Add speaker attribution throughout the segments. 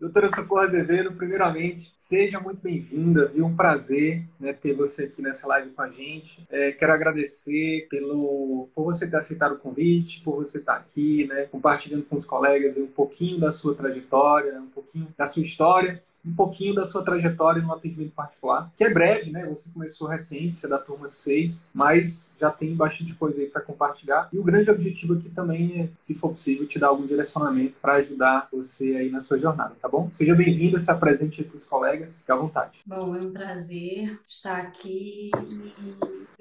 Speaker 1: Doutora Socorro Azevedo, primeiramente, seja muito bem-vinda, viu? Um prazer né, ter você aqui nessa live com a gente. É, quero agradecer pelo, por você ter aceitado o convite, por você estar aqui, né, compartilhando com os colegas um pouquinho da sua trajetória, um pouquinho da sua história um pouquinho da sua trajetória no atendimento particular, que é breve, né? Você começou recente, você é da turma 6, mas já tem bastante coisa aí para compartilhar. E o grande objetivo aqui também é, se for possível, te dar algum direcionamento para ajudar você aí na sua jornada, tá bom? Seja bem-vinda, se apresente aí para os colegas, fique à vontade.
Speaker 2: Bom, é um prazer estar aqui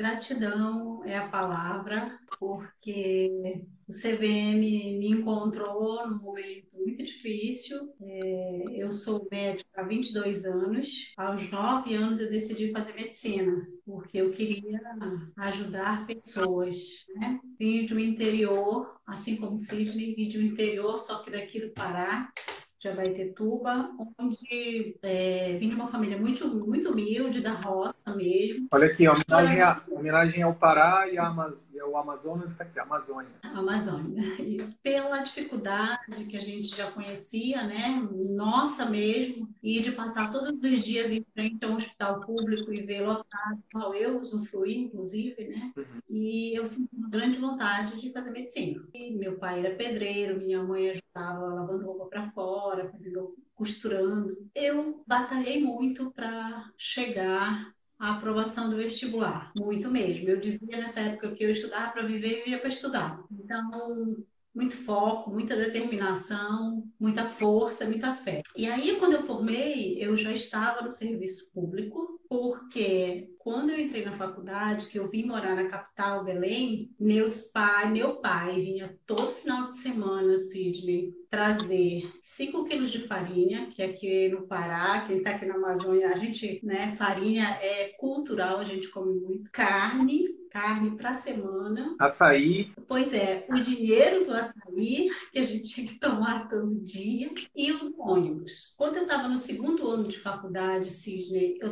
Speaker 2: gratidão é a palavra, porque o CVM me encontrou num momento muito difícil. É, eu sou médica há 22 anos. Aos 9 anos eu decidi fazer medicina, porque eu queria ajudar pessoas. Né? Vim de um interior, assim como Sidney, vim de um interior, só que daqui do Pará já vai ter Tuba, onde é, vim de uma família muito, muito humilde, da roça mesmo.
Speaker 1: Olha aqui, homenagem, a, homenagem ao Pará e ao, ao Amazonas, está aqui, a Amazônia.
Speaker 2: Amazônia. E pela dificuldade que a gente já conhecia, né, nossa mesmo, e de passar todos os dias em frente a um hospital público e ver lotado, qual eu usufruí, inclusive, né, uhum. e eu senti uma grande vontade de fazer medicina. E meu pai era pedreiro, minha mãe ajudava lavando roupa para fora, fora, fazendo, costurando. Eu batalhei muito para chegar à aprovação do vestibular, muito mesmo. Eu dizia nessa época que eu estudava para viver e vivia para estudar. Então, muito foco, muita determinação, muita força, muita fé. E aí, quando eu formei, eu já estava no serviço público, porque quando eu entrei na faculdade, que eu vim morar na capital, Belém, meus pai, meu pai vinha todo final de semana, Sidney, trazer 5 quilos de farinha, que aqui no Pará, quem está aqui na Amazônia, a gente, né, farinha é cultural, a gente come muito, carne, carne para semana.
Speaker 1: Açaí.
Speaker 2: Pois é, o dinheiro do açaí, que a gente tinha que tomar todo dia, e o ônibus. Quando eu estava no segundo ano de faculdade, Cisne, eu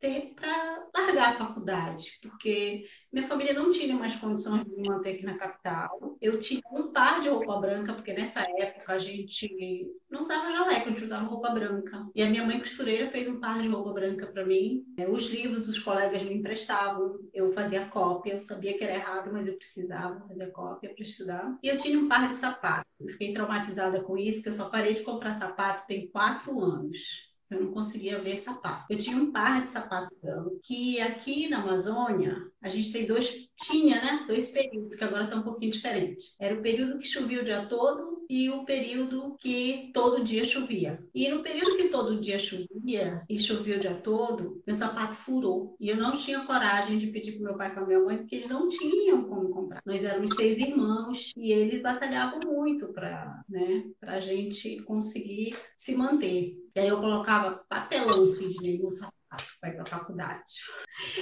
Speaker 2: ter para largar a faculdade, porque minha família não tinha mais condições de me manter aqui na capital. Eu tinha um par de roupa branca, porque nessa época a gente não usava jaleco, a gente usava roupa branca. E a minha mãe costureira fez um par de roupa branca para mim. É, os livros os colegas me emprestavam, eu fazia cópia, eu sabia que era errado, mas eu precisava fazer cópia para estudar. E eu tinha um par de sapatos. Eu fiquei traumatizada com isso, que eu só parei de comprar sapato tem quatro anos. Eu não conseguia ver sapato. Eu tinha um par de sapato branco, que aqui na Amazônia, a gente tem dois, tinha, né? Dois períodos, que agora estão tá um pouquinho diferentes. Era o período que chovia o dia todo e o período que todo dia chovia. E no período que todo dia chovia e chovia o dia todo, meu sapato furou. E eu não tinha coragem de pedir para meu pai e para minha mãe, porque eles não tinham como comprar. Nós éramos seis irmãos e eles batalhavam muito para né, a gente conseguir se manter. E aí eu colocava papelão, Sidney, no sapato ir para a faculdade.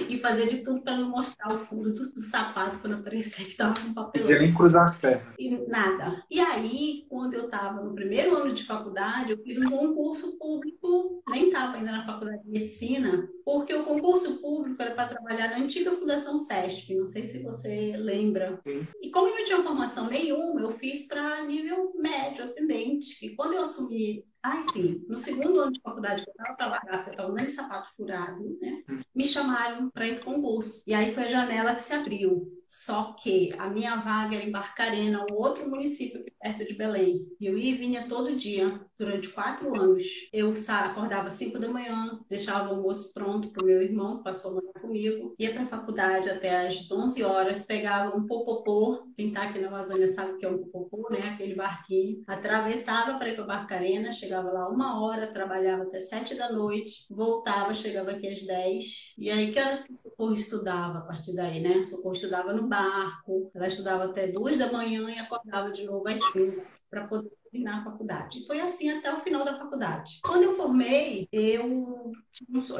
Speaker 2: E fazia de tudo para não mostrar o fundo do, do sapato quando aparecia que estava com papelão.
Speaker 1: Podia nem cruzar as pernas.
Speaker 2: E nada. E aí, quando eu estava no primeiro ano de faculdade, eu fiz um concurso público, nem estava ainda na faculdade de medicina, porque o concurso público era para trabalhar na antiga Fundação SESC, não sei se você lembra. Sim. E como eu não tinha formação nenhuma, eu fiz para nível médio, atendente, que quando eu assumi Ai, sim. No segundo ano de faculdade que eu estava para largar, porque eu estava nem sapato furado, né? Me chamaram para esse concurso. E aí foi a janela que se abriu. Só que a minha vaga era em Barcarena, um outro município perto de Belém. Eu ia e vinha todo dia, durante quatro anos. Eu acordava cinco da manhã, deixava o almoço pronto para o meu irmão, que passou a morar comigo, ia para a faculdade até às 11 horas, pegava um popopô, quem está aqui na Amazônia sabe o que é um popopô, né? Aquele barquinho. Atravessava para ir para Barcarena, chegava lá uma hora, trabalhava até sete da noite, voltava, chegava aqui às dez. E aí, que horas que o Socorro estudava a partir daí, né? O Socorro estudava no barco, ela estudava até duas da manhã e acordava de novo às cinco para poder terminar a faculdade. Foi assim até o final da faculdade. Quando eu formei, eu,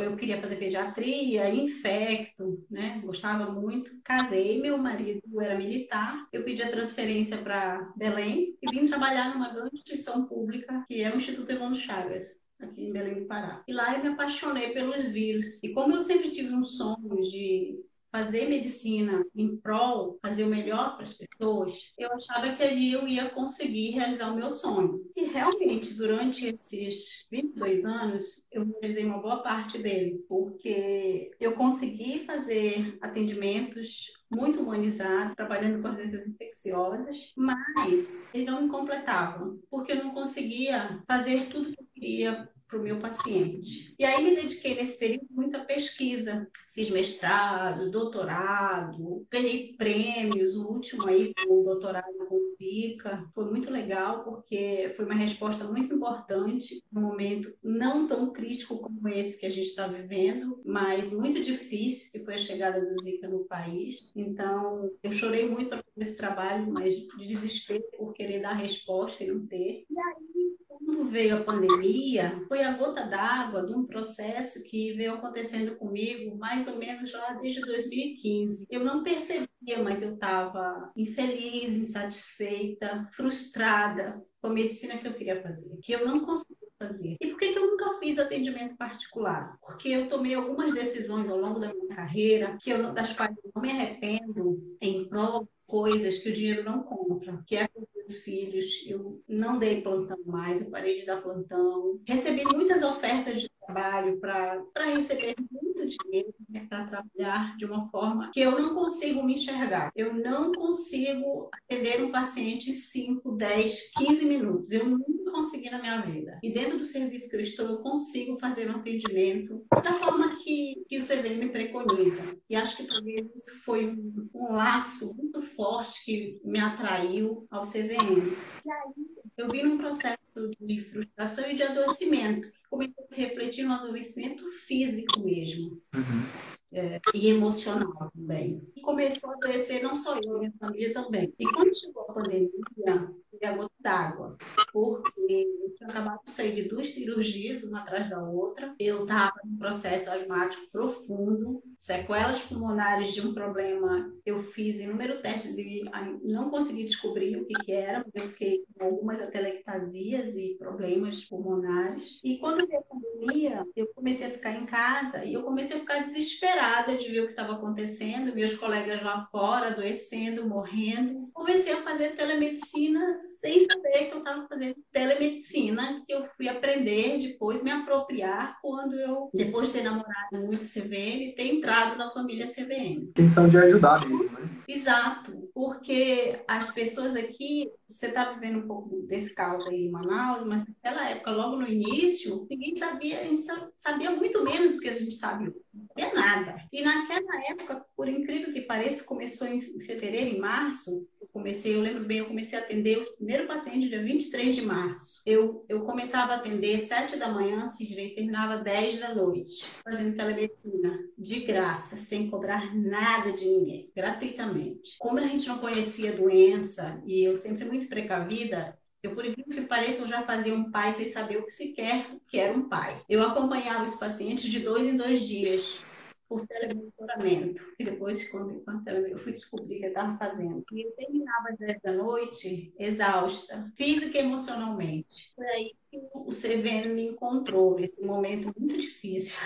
Speaker 2: eu queria fazer pediatria, infecto, né? Gostava muito. Casei, meu marido era militar. Eu pedi a transferência para Belém e vim trabalhar numa grande instituição pública, que é o Instituto Evandro Chagas aqui em Belém do Pará. E lá eu me apaixonei pelos vírus. E como eu sempre tive um sonho de fazer medicina em prol, fazer o melhor para as pessoas, eu achava que ali eu ia conseguir realizar o meu sonho. E realmente, durante esses 22 anos, eu realizei uma boa parte dele, porque eu consegui fazer atendimentos muito humanizados, trabalhando com as doenças infecciosas, mas eles não me completavam, porque eu não conseguia fazer tudo que eu queria para o meu paciente. E aí me dediquei nesse período muito à pesquisa. Fiz mestrado, doutorado, ganhei prêmios, o último aí com o doutorado com Zika. Foi muito legal porque foi uma resposta muito importante num momento não tão crítico como esse que a gente está vivendo, mas muito difícil, que foi a chegada do Zika no país. Então, eu chorei muito para fazer esse trabalho, mas de desespero por querer dar resposta e não ter. E aí quando veio a pandemia, foi a gota d'água de um processo que veio acontecendo comigo mais ou menos lá desde 2015. Eu não percebia, mas eu estava infeliz, insatisfeita, frustrada com a medicina que eu queria fazer, que eu não conseguia fazer. E por que, que eu nunca fiz atendimento particular? Porque eu tomei algumas decisões ao longo da minha carreira que eu, das quais eu não me arrependo em prol coisas que o dinheiro não compra, que é os filhos, eu não dei plantão mais, eu parei de dar plantão. Recebi muitas ofertas de trabalho para receber muito dinheiro, mas para trabalhar de uma forma que eu não consigo me enxergar. Eu não consigo atender um paciente 5, 10, 15 minutos. Eu nunca consegui na minha vida. E dentro do serviço que eu estou, eu consigo fazer um atendimento da forma que, que o CVM me preconiza. E acho que talvez isso foi um, um laço muito forte que me atraiu ao CVM. E aí eu vi um processo de frustração e de adoecimento, começou a se refletir no adoecimento físico mesmo. Uhum. É, e emocional também. E começou a adoecer não só eu, minha família também. E quando chegou a pandemia, foi a gota d'água, porque eu tinha acabado de sair de duas cirurgias, uma atrás da outra. Eu estava num processo asmático profundo, sequelas pulmonares de um problema. Eu fiz inúmeros testes e não consegui descobrir o que, que era, porque eu fiquei com algumas atelectasias e problemas pulmonares. E quando veio a pandemia, eu comecei a ficar em casa e eu comecei a ficar desesperada de ver o que estava acontecendo, meus colegas lá fora adoecendo, morrendo. Comecei a fazer telemedicina sem saber que eu estava fazendo telemedicina, que eu fui aprender depois, me apropriar quando eu, depois de ter namorado muito CVM, ter entrado na família CVM.
Speaker 1: Intenção de ajudar mesmo, né?
Speaker 2: Exato, porque as pessoas aqui, você está vivendo um pouco desse caos aí em Manaus, mas naquela época, logo no início, ninguém sabia, a gente sabia muito menos do que a gente sabe hoje. Sabia nada. E naquela época, por incrível que pareça, começou em fevereiro, em março, comecei, eu lembro bem, eu comecei a atender o primeiro paciente dia 23 de março. Eu, eu começava a atender 7 da manhã, se e terminava 10 da noite, fazendo telemedicina, de graça, sem cobrar nada de ninguém, gratuitamente. Como a gente não conhecia a doença, e eu sempre muito precavida, eu, por incrível que pareça, eu já fazia um pai sem saber o que sequer que era um pai. Eu acompanhava os pacientes de dois em dois dias por telemonitoramento. E depois, quando, quando eu fui descobrir que eu estava fazendo. E eu terminava às 10 da noite, exausta, física e emocionalmente. Foi aí que o CVM me encontrou, nesse momento muito difícil.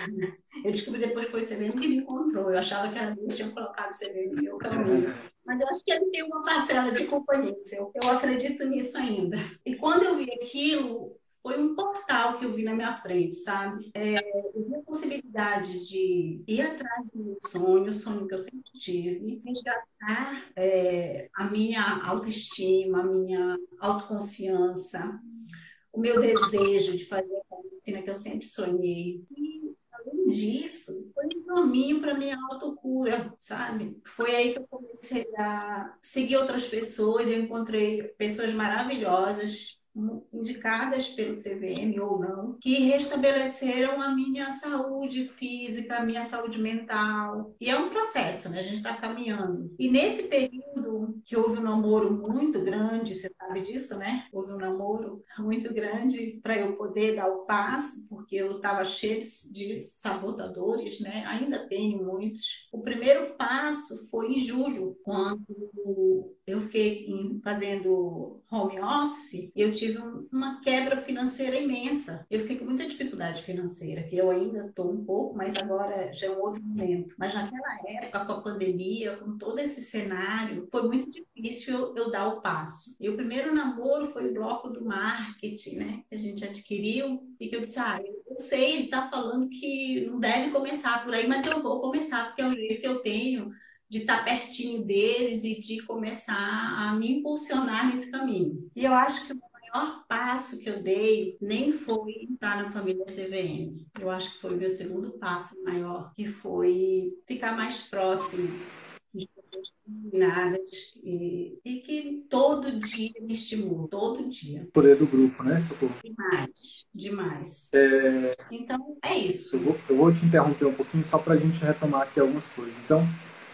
Speaker 2: Eu descobri depois que foi o CVM que me encontrou. Eu achava que era Deus tinha colocado o CVM no meu caminho. Mas eu acho que ele tem uma parcela de companhia. Eu, eu acredito nisso ainda. E quando eu vi aquilo, foi um portal que eu vi na minha frente, sabe? É, eu vi a possibilidade de ir atrás do meu sonho, sonho que eu sempre tive, resgatar é, a minha autoestima, a minha autoconfiança, o meu desejo de fazer a medicina que eu sempre sonhei. E, além disso, foi um caminho para minha autocura, sabe? Foi aí que eu comecei a seguir outras pessoas, eu encontrei pessoas maravilhosas, indicadas pelo CVM ou não, que restabeleceram a minha saúde física, a minha saúde mental. E é um processo, né? A gente está caminhando. E nesse período que houve um namoro muito grande, você sabe disso, né? Houve um namoro muito grande para eu poder dar o passo, porque eu estava cheia de sabotadores, né? Ainda tenho muitos. O primeiro passo foi em julho, quando eu fiquei fazendo home office, eu tive uma quebra financeira imensa. Eu fiquei com muita dificuldade financeira, que eu ainda estou um pouco, mas agora já é um outro momento. Mas naquela época, com a pandemia, com todo esse cenário, foi muito difícil eu, eu dar o passo. E o primeiro namoro foi o bloco do marketing, né? Que a gente adquiriu e que eu disse, ah, eu sei, ele está falando que não deve começar por aí, mas eu vou começar, porque é o jeito que eu tenho de estar pertinho deles e de começar a me impulsionar nesse caminho. E eu acho que o maior passo que eu dei nem foi entrar na família CVM. Eu acho que foi o meu segundo passo maior, que foi ficar mais próximo de pessoas determinadas e, e, que todo dia me estimulam, todo dia.
Speaker 1: Poder do grupo, né, Socorro?
Speaker 2: Demais, demais.
Speaker 1: É...
Speaker 2: Então, é isso.
Speaker 1: Eu vou, eu vou te interromper um pouquinho só para a gente retomar aqui algumas coisas. Então,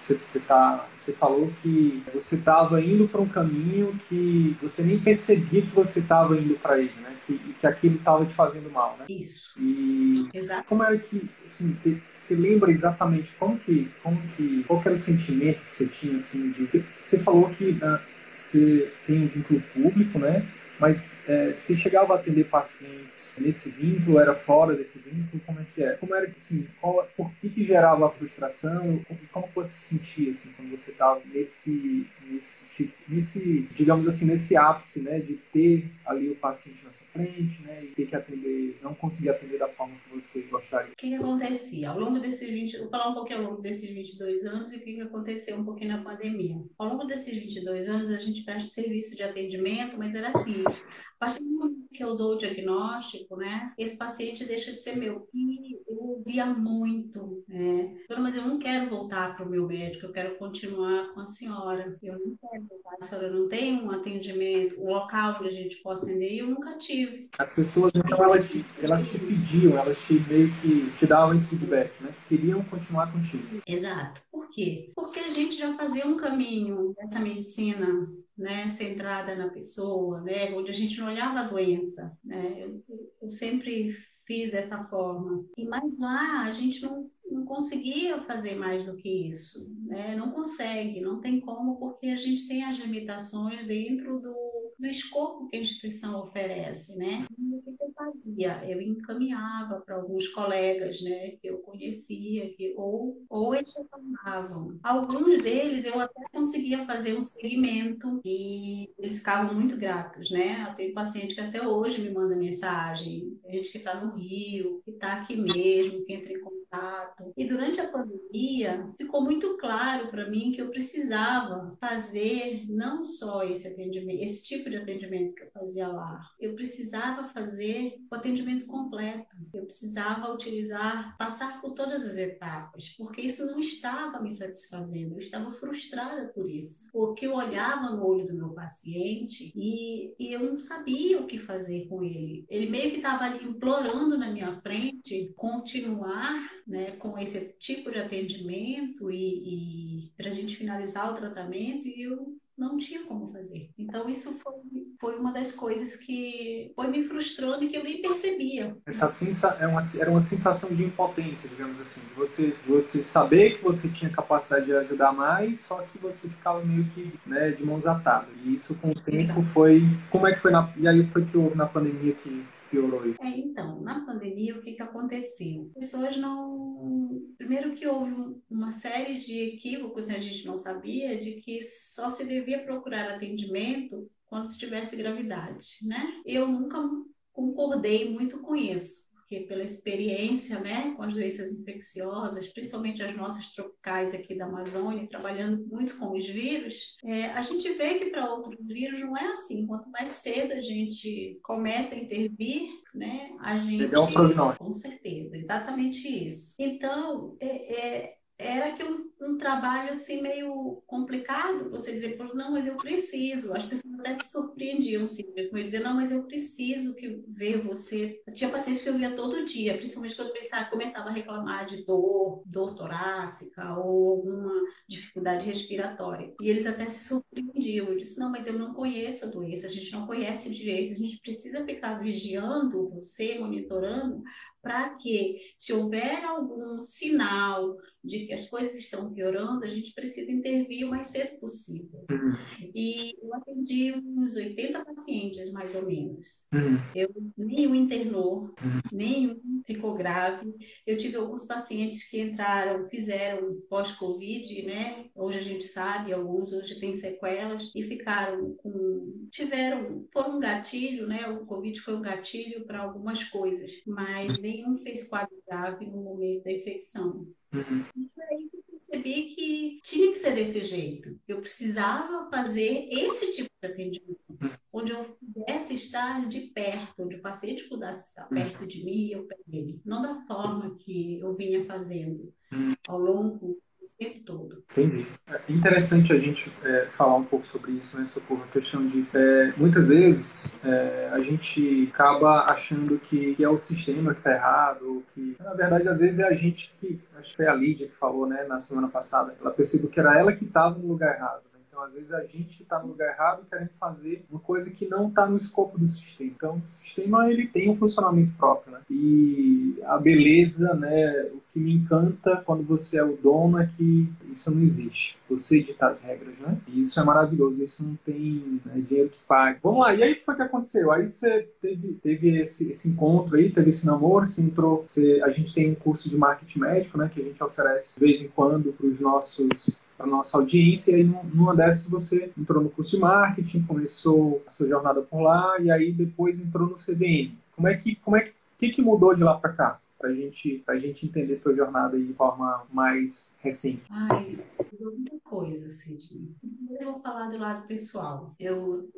Speaker 1: você, você, tá, você falou que você estava indo para um caminho que você nem percebia que você estava indo para ele, né? Que, que aquilo estava te fazendo mal, né?
Speaker 2: Isso.
Speaker 1: E
Speaker 2: Exato.
Speaker 1: como é que, assim, você lembra exatamente como que, como que, qual que era o sentimento que você tinha, assim, de... Você falou que uh, você tem um vínculo público, né? Mas é, se chegava a atender pacientes nesse vínculo, era fora desse vínculo, como é que é? Como era, assim, qual, por que que gerava a frustração? Como, você se sentia, assim, quando você estava nesse, nesse, tipo, nesse, digamos assim, nesse ápice, né, de ter ali o paciente na sua frente, né, e ter que atender, não conseguir atender da forma que você gostaria?
Speaker 2: O que, que acontecia? Ao longo desses 20, vou falar um pouquinho ao longo desses 22 anos e o que, que aconteceu um pouquinho na pandemia. Ao longo desses 22 anos, a gente presta serviço de atendimento, mas era assim, a partir do momento que eu dou o diagnóstico, né, esse paciente deixa de ser meu. E eu ouvia muito, né, mas eu não quero voltar para o meu médico, eu quero continuar com a senhora. Eu não quero voltar, a senhora não tem um atendimento, um local onde a gente possa atender, e eu nunca tive.
Speaker 1: As pessoas, então, elas te, elas te pediam, elas te meio que te davam esse feedback, né, queriam continuar contigo.
Speaker 2: Exato. Por quê? Porque a gente já fazia um caminho dessa medicina né, centrada na pessoa, né, onde a gente não olhava a doença, né, eu, eu sempre fiz dessa forma. E mais lá a gente não, não conseguia fazer mais do que isso, né, não consegue, não tem como, porque a gente tem as limitações dentro do, do escopo que a instituição oferece, né. O que fazia? Eu encaminhava para alguns colegas, né, que eu conhecia, que ou, ou eles reclamavam. Alguns deles eu até conseguia fazer um segmento e eles ficavam muito gratos, né? Tem paciente que até hoje me manda mensagem, gente que está no Rio, que está aqui mesmo, que entra em contato. E durante a pandemia ficou muito claro para mim que eu precisava fazer não só esse atendimento, esse tipo de atendimento que eu fazia lá, eu precisava fazer o atendimento completo. Eu precisava utilizar, passar por todas as etapas, porque isso não estava me satisfazendo. Eu estava frustrada por isso, porque eu olhava no olho do meu paciente e, e eu não sabia o que fazer com ele. Ele meio que estava ali implorando na minha frente continuar né, com esse tipo de atendimento e, e para a gente finalizar o tratamento e eu não tinha como fazer. Então isso foi, foi uma das coisas que foi me frustrando e que eu nem percebia.
Speaker 1: Essa sensa, é uma, era uma sensação de impotência, digamos assim, de você, você saber que você tinha capacidade de ajudar mais, só que você ficava meio que né, de mãos atadas. E isso com o tempo Exato. foi... Como é que foi na... E aí foi que houve na pandemia que piorou isso?
Speaker 2: É, então, na pandemia, o que, que aconteceu? As pessoas não. Primeiro, que houve uma série de equívocos, né? a gente não sabia, de que só se devia procurar atendimento quando se tivesse gravidade, né? Eu nunca concordei muito com isso porque pela experiência né, com as doenças infecciosas, principalmente as nossas tropicais aqui da Amazônia, trabalhando muito com os vírus, é, a gente vê que para outros vírus não é assim. Quanto mais cedo a gente começa a intervir, né, a gente.
Speaker 1: Prognóstico.
Speaker 2: Com certeza, exatamente isso. Então, é, é era que um, um, trabalho assim meio complicado, você dizer, não, mas eu preciso. As pessoas até se surpreendiam assim, eu dizia, não, mas eu preciso que ver você. Tinha pacientes que eu via todo dia, principalmente quando pensava, começava a reclamar de dor, dor torácica ou alguma dificuldade respiratória. E eles até se surpreendiam. Eu disse, não, mas eu não conheço a doença, a gente não conhece direito, a gente precisa ficar vigiando você, monitorando, para que, se houver algum sinal de que as coisas estão piorando, a gente precisa intervir o mais cedo possível. Uhum. E eu atendi uns 80 pacientes, mais ou menos. Uhum. Eu, nenhum internou, uhum. nenhum ficou grave. Eu tive alguns pacientes que entraram, fizeram pós-Covid, né? Hoje a gente sabe, alguns hoje têm sequelas e ficaram com. tiveram. foram um gatilho, né? O Covid foi um gatilho para algumas coisas, mas nenhum fez quadro grave no momento da infecção. Uhum. E aí eu percebi que tinha que ser desse jeito. Eu precisava fazer esse tipo de atendimento, uhum. onde eu pudesse estar de perto, onde o paciente pudesse estar perto de mim e eu perto dele. Não da forma que eu vinha fazendo uhum. ao longo tempo todo.
Speaker 1: Entendi. É interessante a gente é, falar um pouco sobre isso, né? Sobre a questão de é, muitas vezes é, a gente acaba achando que, que é o sistema que está errado, que na verdade às vezes é a gente que acho que foi a Lídia que falou, né, na semana passada. Ela percebeu que era ela que estava no lugar errado. Então, às vezes, a gente está no lugar errado querendo fazer uma coisa que não está no escopo do sistema. Então, o sistema ele tem um funcionamento próprio, né? E a beleza, né? O que me encanta quando você é o dono é que isso não existe. Você edita as regras, né? E isso é maravilhoso. Isso não tem né, dinheiro que pague. Vamos lá. E aí, o que foi que aconteceu? Aí você teve, teve esse, esse encontro aí, teve esse namoro, você entrou... Você, a gente tem um curso de marketing médico, né? Que a gente oferece de vez em quando para os nossos para nossa audiência. E aí, numa dessas, você entrou no curso de marketing, começou a sua jornada por lá, e aí depois entrou no CBN. Como é que, como é que, que, que mudou de lá para cá? Para gente, a gente entender tua jornada de forma mais recente?
Speaker 2: Ai, muita coisa, Sidney. Eu vou falar do lado pessoal. Eu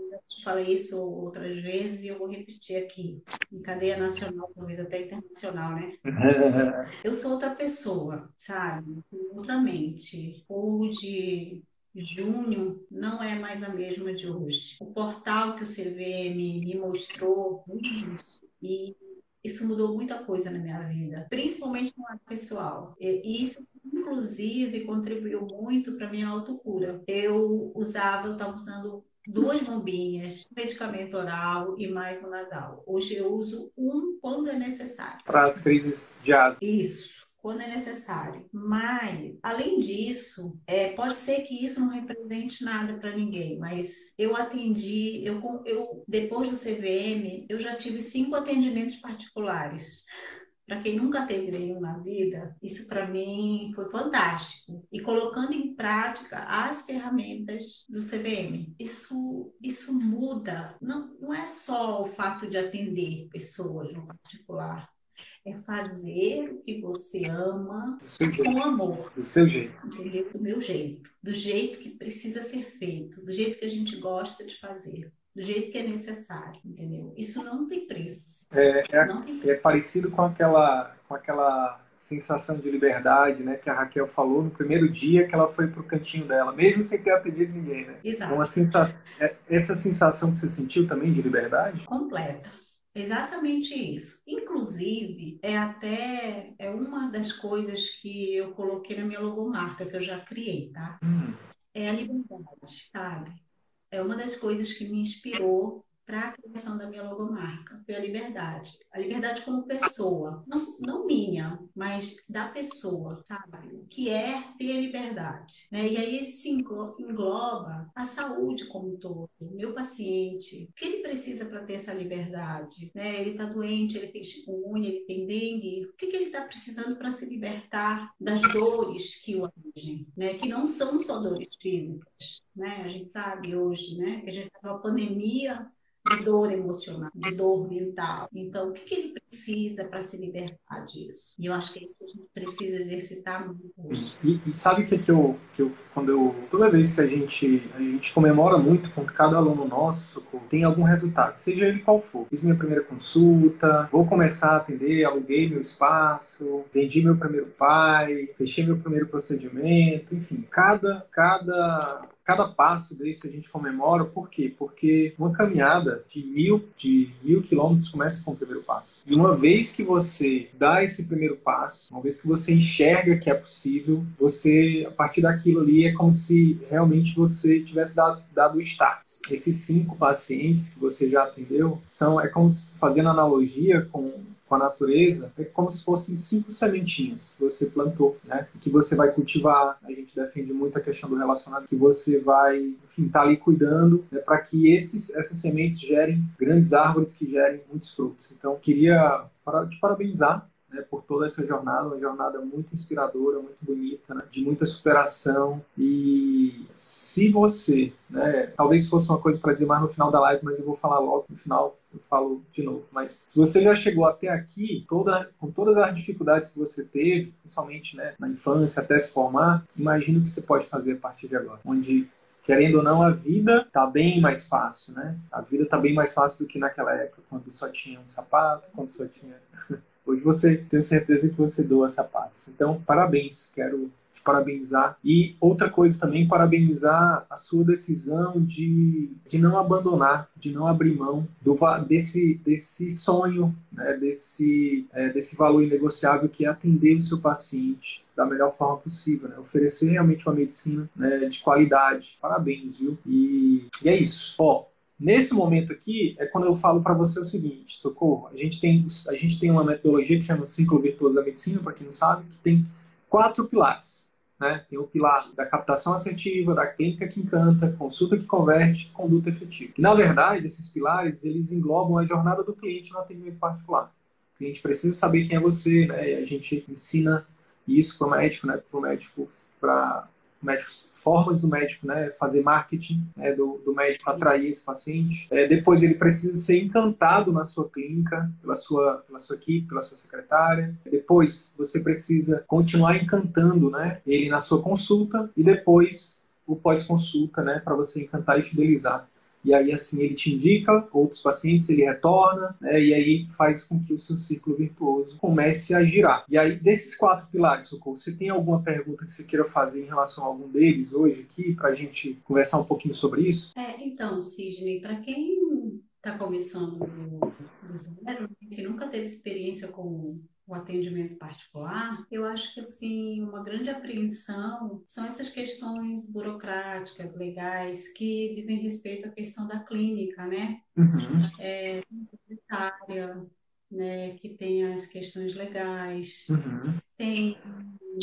Speaker 2: falei isso outras vezes e eu vou repetir aqui. Em cadeia nacional, talvez até internacional, né? eu sou outra pessoa, sabe? Outra mente. O de junho não é mais a mesma de hoje. O portal que o CVM me mostrou e isso mudou muita coisa na minha vida, principalmente no lado pessoal. E isso, inclusive, contribuiu muito para minha autocura. Eu usava, eu estava usando duas bombinhas, medicamento oral e mais um nasal. Hoje eu uso um quando é necessário.
Speaker 1: Para as crises de asma.
Speaker 2: Isso quando é necessário. Mas, além disso, é, pode ser que isso não represente nada para ninguém, mas eu atendi, eu, eu depois do CVM, eu já tive cinco atendimentos particulares. Para quem nunca teve nenhum na vida, isso para mim foi fantástico. E colocando em prática as ferramentas do CVM, isso, isso muda. Não, não é só o fato de atender pessoas no particular, é fazer o que você ama com amor.
Speaker 1: Do seu jeito.
Speaker 2: Entendeu? Do meu jeito. Do jeito que precisa ser feito. Do jeito que a gente gosta de fazer. Do jeito que é necessário, entendeu? Isso não tem preço.
Speaker 1: É, é, tem preço. é parecido com aquela, com aquela sensação de liberdade, né, que a Raquel falou no primeiro dia que ela foi pro cantinho dela, mesmo sem ter atendido ninguém, né?
Speaker 2: Exato.
Speaker 1: Uma sensação, é, essa sensação que você sentiu também de liberdade?
Speaker 2: Completa. Exatamente isso. Inclusive, é até é uma das coisas que eu coloquei na minha logomarca, que eu já criei, tá? Hum. É a liberdade, sabe? É uma das coisas que me inspirou para a criação da minha logomarca foi a liberdade. A liberdade como pessoa, não, não minha, mas da pessoa, sabe? O que é ter liberdade. Né? E aí se engloba a saúde como um todo, meu paciente, o que ele precisa para ter essa liberdade? Né? Ele está doente, ele tem chikungunya, ele tem dengue, o que, que ele está precisando para se libertar das dores que o atingem, né? que não são só dores físicas. Né? A gente sabe hoje né? que a gente está numa pandemia de dor emocional, de dor mental. Então, o que, que ele precisa para se libertar disso? E eu acho que é isso que a gente precisa exercitar muito hoje.
Speaker 1: E, e sabe o que, que, eu, que eu, quando eu, toda vez que a gente, a gente comemora muito com cada aluno nosso, socorro, tem algum resultado, seja ele qual for. Fiz minha primeira consulta, vou começar a atender, aluguei meu espaço, vendi meu primeiro pai, fechei meu primeiro procedimento, enfim, cada, cada cada passo desse a gente comemora, por quê? Porque uma caminhada de mil, de mil quilômetros começa com o primeiro passo. E uma vez que você dá esse primeiro passo, uma vez que você enxerga que é possível, você, a partir daquilo ali, é como se realmente você tivesse dado, dado o start. Esses cinco pacientes que você já atendeu, são, é como se, fazendo analogia com com a natureza é como se fossem cinco sementinhas que você plantou, né? Que você vai cultivar. A gente defende muito a questão do relacionamento, que você vai, enfim, estar tá ali cuidando né, para que esses, essas sementes gerem grandes árvores que gerem muitos frutos. Então, queria te parabenizar né, por toda essa jornada, uma jornada muito inspiradora, muito bonita, né, de muita superação. E se você, né, talvez fosse uma coisa para dizer mais no final da live, mas eu vou falar logo no final, eu falo de novo. Mas se você já chegou até aqui, toda, com todas as dificuldades que você teve, principalmente né, na infância até se formar, imagina o que você pode fazer a partir de agora, onde querendo ou não, a vida tá bem mais fácil, né? A vida tá bem mais fácil do que naquela época, quando só tinha um sapato, quando só tinha Hoje você tem certeza que você doa sapatos. Então, parabéns, quero te parabenizar. E outra coisa também, parabenizar a sua decisão de, de não abandonar, de não abrir mão do, desse, desse sonho, né, desse, é, desse valor inegociável que é atender o seu paciente da melhor forma possível, né? oferecer realmente uma medicina né, de qualidade. Parabéns, viu? E, e é isso. Ó, Nesse momento aqui é quando eu falo para você o seguinte, socorro, a gente tem a gente tem uma metodologia que chama Ciclo Virtuoso da Medicina, para quem não sabe, que tem quatro pilares. Né? Tem o pilar da captação assertiva, da clínica que encanta, consulta que converte, conduta efetiva. E, na verdade, esses pilares eles englobam a jornada do cliente no atendimento particular. O cliente precisa saber quem é você, né? E a gente ensina isso para o médico, né? Para o médico, para médicos, formas do médico né, fazer marketing né, do, do médico atrair esse paciente. É, depois ele precisa ser encantado na sua clínica, pela sua, pela sua equipe, pela sua secretária. Depois você precisa continuar encantando né, ele na sua consulta e depois o pós-consulta né, para você encantar e fidelizar e aí assim ele te indica outros pacientes, ele retorna, né, e aí faz com que o seu círculo virtuoso comece a girar. E aí, desses quatro pilares, Socorro, você tem alguma pergunta que você queira fazer em relação a algum deles hoje aqui, para a gente conversar um pouquinho sobre isso?
Speaker 2: É, então, Sidney, para quem está começando do, zero, que nunca teve experiência com o atendimento particular, eu acho que assim uma grande apreensão são essas questões burocráticas, legais, que dizem respeito à questão da clínica, né? Uhum. É, secretária, né, que tem as questões legais, uhum. tem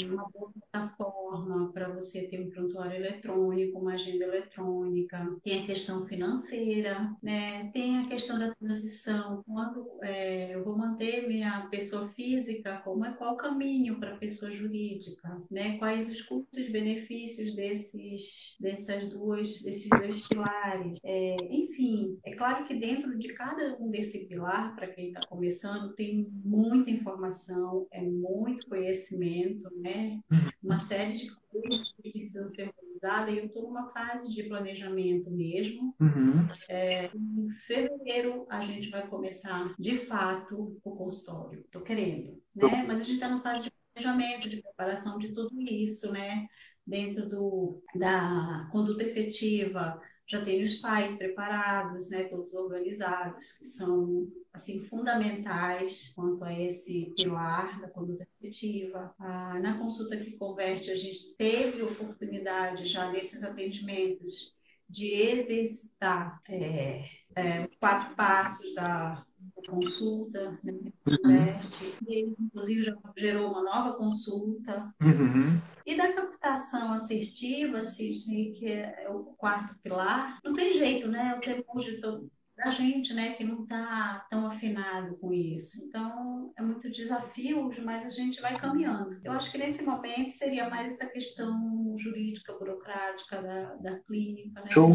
Speaker 2: uma boa plataforma para você ter um prontuário eletrônico, uma agenda eletrônica, tem a questão financeira, né? tem a questão da transição, quando é, eu vou manter minha pessoa física, como é qual o caminho para a pessoa jurídica, né? quais os custos benefícios desses, dessas duas, desses dois pilares. É, enfim, é claro que dentro de cada um desse pilar, para quem está começando, tem muita informação, é muito conhecimento, né? Uhum. Uma série de coisas que precisam ser realizadas e eu estou numa fase de planejamento mesmo. Uhum. É, em fevereiro a gente vai começar de fato o consultório. Estou querendo, né? Mas a gente está numa fase de planejamento, de preparação de tudo isso, né? Dentro do, da conduta efetiva, já tenho os pais preparados, né, todos organizados, que são assim fundamentais quanto a esse pilar da conduta afetiva. Ah, na consulta que converte, a gente teve oportunidade já nesses atendimentos de exercitar é, é, os quatro passos da consulta, né, uhum. e eles inclusive já gerou uma nova consulta. Uhum. E da captação assertiva, Sidney, que é o quarto pilar, não tem jeito, né? O tempo de todo da gente, né, que não está tão afinado com isso. Então, é muito desafio, mas a gente vai caminhando. Eu acho que nesse momento seria mais essa questão jurídica, burocrática da, da clínica. Né?
Speaker 1: Show.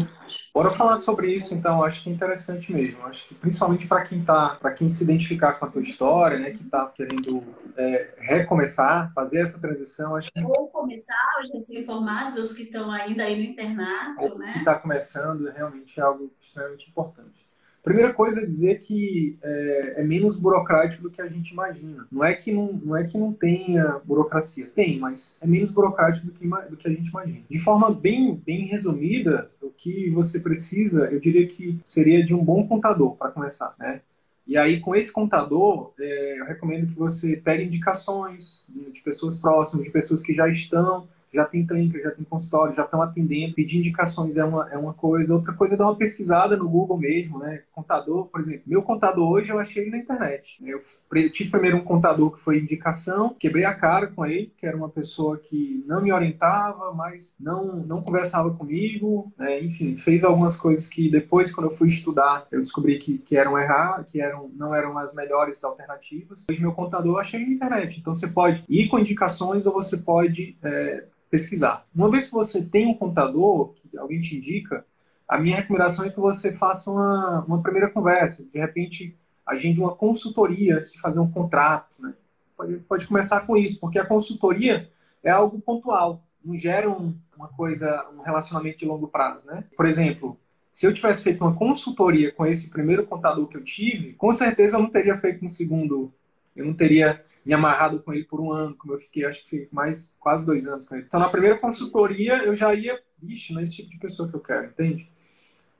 Speaker 1: Bora falar sobre isso, então. Acho que é interessante mesmo. Acho que principalmente para quem tá, para quem se identificar com a tua história, né, que está querendo é, recomeçar, fazer essa transição, acho que
Speaker 2: ou começar os recém-formados, os que estão ainda aí no internato, né?
Speaker 1: Que está começando, realmente é algo extremamente importante. Primeira coisa é dizer que é, é, menos burocrático do que a gente imagina. Não é que não, não é que não tenha burocracia, tem, mas é menos burocrático do que, do que a gente imagina. De forma bem, bem resumida, o que você precisa, eu diria que seria de um bom contador para começar, né? E aí, com esse contador, é, eu recomendo que você pegue indicações de pessoas próximas, de pessoas que já estão já tem clínica, já tem consultório, já estão atendendo, pedir indicações é uma, é uma coisa, outra coisa é dar uma pesquisada no Google mesmo, né? Contador, por exemplo, meu contador hoje eu achei ele na internet. Eu tive primeiro um contador que foi indicação, quebrei a cara com ele, que era uma pessoa que não me orientava, mas não, não conversava comigo, né? enfim, fez algumas coisas que depois, quando eu fui estudar, eu descobri que, que eram errar, que eram, não eram as melhores alternativas. Hoje meu contador eu achei na internet, então você pode ir com indicações ou você pode é, pesquisar. Uma vez que você tem um contador, que alguém te indica, a minha recomendação é que você faça uma, uma primeira conversa. De repente, agende uma consultoria antes de fazer um contrato. Né? Pode, pode começar com isso, porque a consultoria é algo pontual, não gera um, uma coisa, um relacionamento de longo prazo. Né? Por exemplo, se eu tivesse feito uma consultoria com esse primeiro contador que eu tive, com certeza eu não teria feito um segundo, eu não teria me amarrado com ele por um ano, como eu fiquei, acho que fiquei mais quase dois anos com ele. Então, na primeira consultoria, eu já ia, vixe, não é esse tipo de pessoa que eu quero, entende?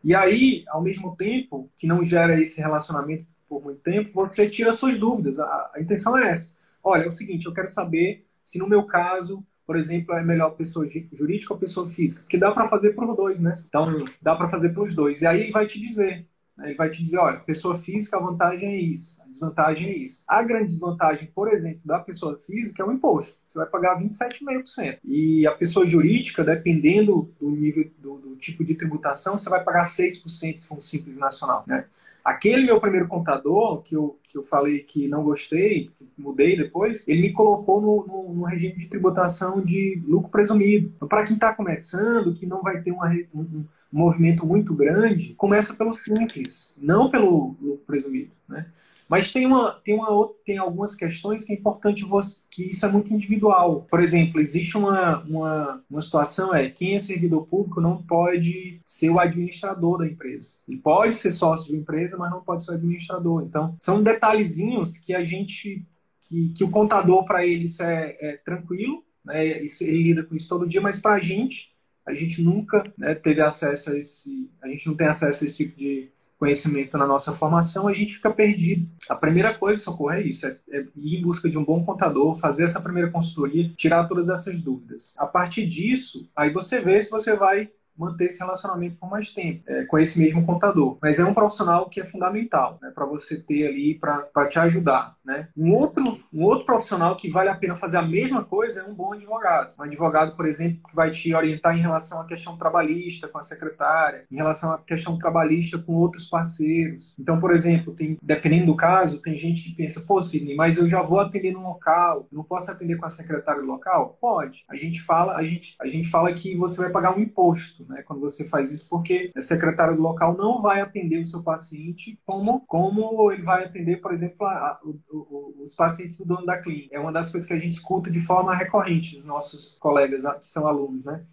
Speaker 1: E aí, ao mesmo tempo, que não gera esse relacionamento por muito tempo, você tira suas dúvidas. A, a intenção é essa. Olha, é o seguinte, eu quero saber se no meu caso, por exemplo, é melhor pessoa jurídica ou pessoa física, porque dá para fazer para os dois, né? Então, dá para fazer para os dois. E aí ele vai te dizer, ele vai te dizer, olha, pessoa física, a vantagem é isso, a desvantagem é isso. A grande desvantagem, por exemplo, da pessoa física é o imposto. Você vai pagar 27,5%. E a pessoa jurídica, dependendo do nível, do, do, tipo de tributação, você vai pagar 6% se for um simples nacional, né? Aquele meu primeiro contador, que eu, que eu falei que não gostei, que mudei depois, ele me colocou no, no, no regime de tributação de lucro presumido. Então, para quem está começando, que não vai ter uma, um, um movimento muito grande, começa pelo simples, não pelo presumido, né? Mas tem, uma, tem, uma, tem algumas questões que é importante você, que isso é muito individual. Por exemplo, existe uma, uma, uma situação, é quem é servidor público não pode ser o administrador da empresa. Ele pode ser sócio de empresa, mas não pode ser o administrador. Então, são detalhezinhos que a gente, que, que o contador, para ele, isso é, é tranquilo, né? Isso, ele lida com isso todo dia, mas para a gente, a gente nunca né, teve acesso a esse, a gente não tem acesso a esse tipo de conhecimento na nossa formação, a gente fica perdido. A primeira coisa, Socorro, é isso, é, é ir em busca de um bom contador, fazer essa primeira consultoria, tirar todas essas dúvidas. A partir disso, aí você vê se você vai manter esse relacionamento por mais tempo é, com esse mesmo contador. Mas é um profissional que é fundamental né, para você ter ali para te ajudar. Né? Um, outro, um outro profissional que vale a pena fazer a mesma coisa é um bom advogado. Um advogado, por exemplo, que vai te orientar em relação à questão trabalhista com a secretária, em relação à questão trabalhista com outros parceiros. Então, por exemplo, tem, dependendo do caso, tem gente que pensa, pô, Sidney, mas eu já vou atender no local, não posso atender com a secretária local? Pode. A gente fala, a gente, a gente fala que você vai pagar um imposto né, quando você faz isso, porque a secretária do local não vai atender o seu paciente como, como ele vai atender, por exemplo, a, a, o, os pacientes do dono da clínica. É uma das coisas que a gente escuta de forma recorrente dos nossos colegas que são alunos, né?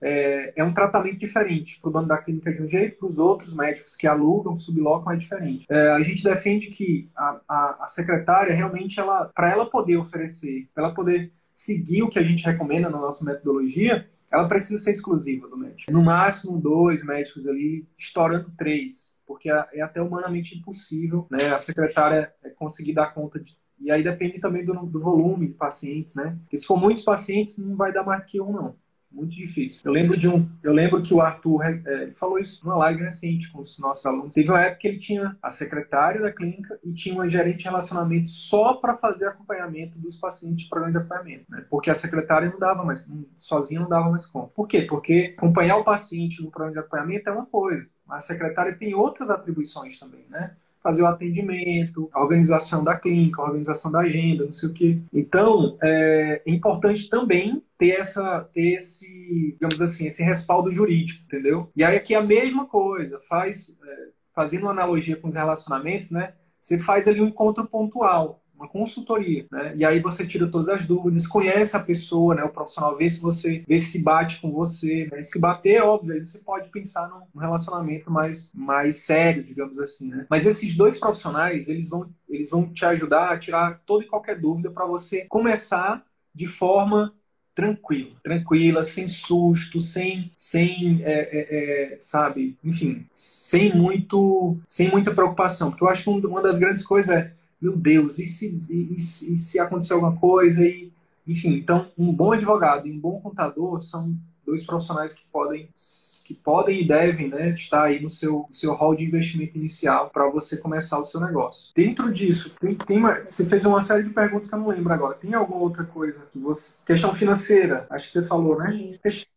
Speaker 1: É, é, um tratamento diferente para o dono da clínica de um jeito, para os outros médicos que alugam, sublocam, é diferente. É, a gente defende que a, a, a secretária realmente, ela, para ela poder oferecer, para ela poder seguir o que a gente recomenda na nossa metodologia, ela precisa ser exclusiva do médico. No máximo dois médicos ali, estourando três, porque é, é até humanamente impossível né, a secretária é, conseguir dar conta de. E aí depende também do, do volume de pacientes, né? Porque se for muitos pacientes, não vai dar mais que um, não muito difícil. Eu lembro de um, eu lembro que o Arthur é, falou isso numa live recente com os nossos alunos. Teve uma época que ele tinha a secretária da clínica e tinha uma gerente de relacionamento só para fazer acompanhamento dos pacientes de programa de acompanhamento, né? Porque a secretária não dava mais, sozinha não dava mais conta. Por quê? Porque acompanhar o paciente no programa de acompanhamento é uma coisa. a secretária tem outras atribuições também, né? Fazer o atendimento, a organização da clínica, a organização da agenda, não sei o quê. Então, é importante também ter essa ter esse digamos assim esse respaldo jurídico entendeu? E aí aqui é a mesma coisa faz é, fazendo uma analogia com os relacionamentos né? Você faz ali um encontro pontual uma consultoria, né? E aí você tira todas as dúvidas, conhece a pessoa, né? O profissional vê se você vê se bate com você, né? Se bater, óbvio, aí você pode pensar num relacionamento mais mais sério, digamos assim, né? Mas esses dois profissionais, eles vão eles vão te ajudar a tirar toda e qualquer dúvida para você começar de forma tranquila, tranquila, sem susto, sem, sem é, é, é, sabe, enfim, sem muito, sem muita preocupação, porque eu acho que uma das grandes coisas é meu Deus, e se, e, e se acontecer alguma coisa? E, enfim, então, um bom advogado e um bom contador são dois profissionais que podem, que podem e devem né, estar aí no seu, seu hall de investimento inicial para você começar o seu negócio. Dentro disso, tem, tem uma, você fez uma série de perguntas que eu não lembro agora. Tem alguma outra coisa que você. Questão financeira, acho que você falou, né?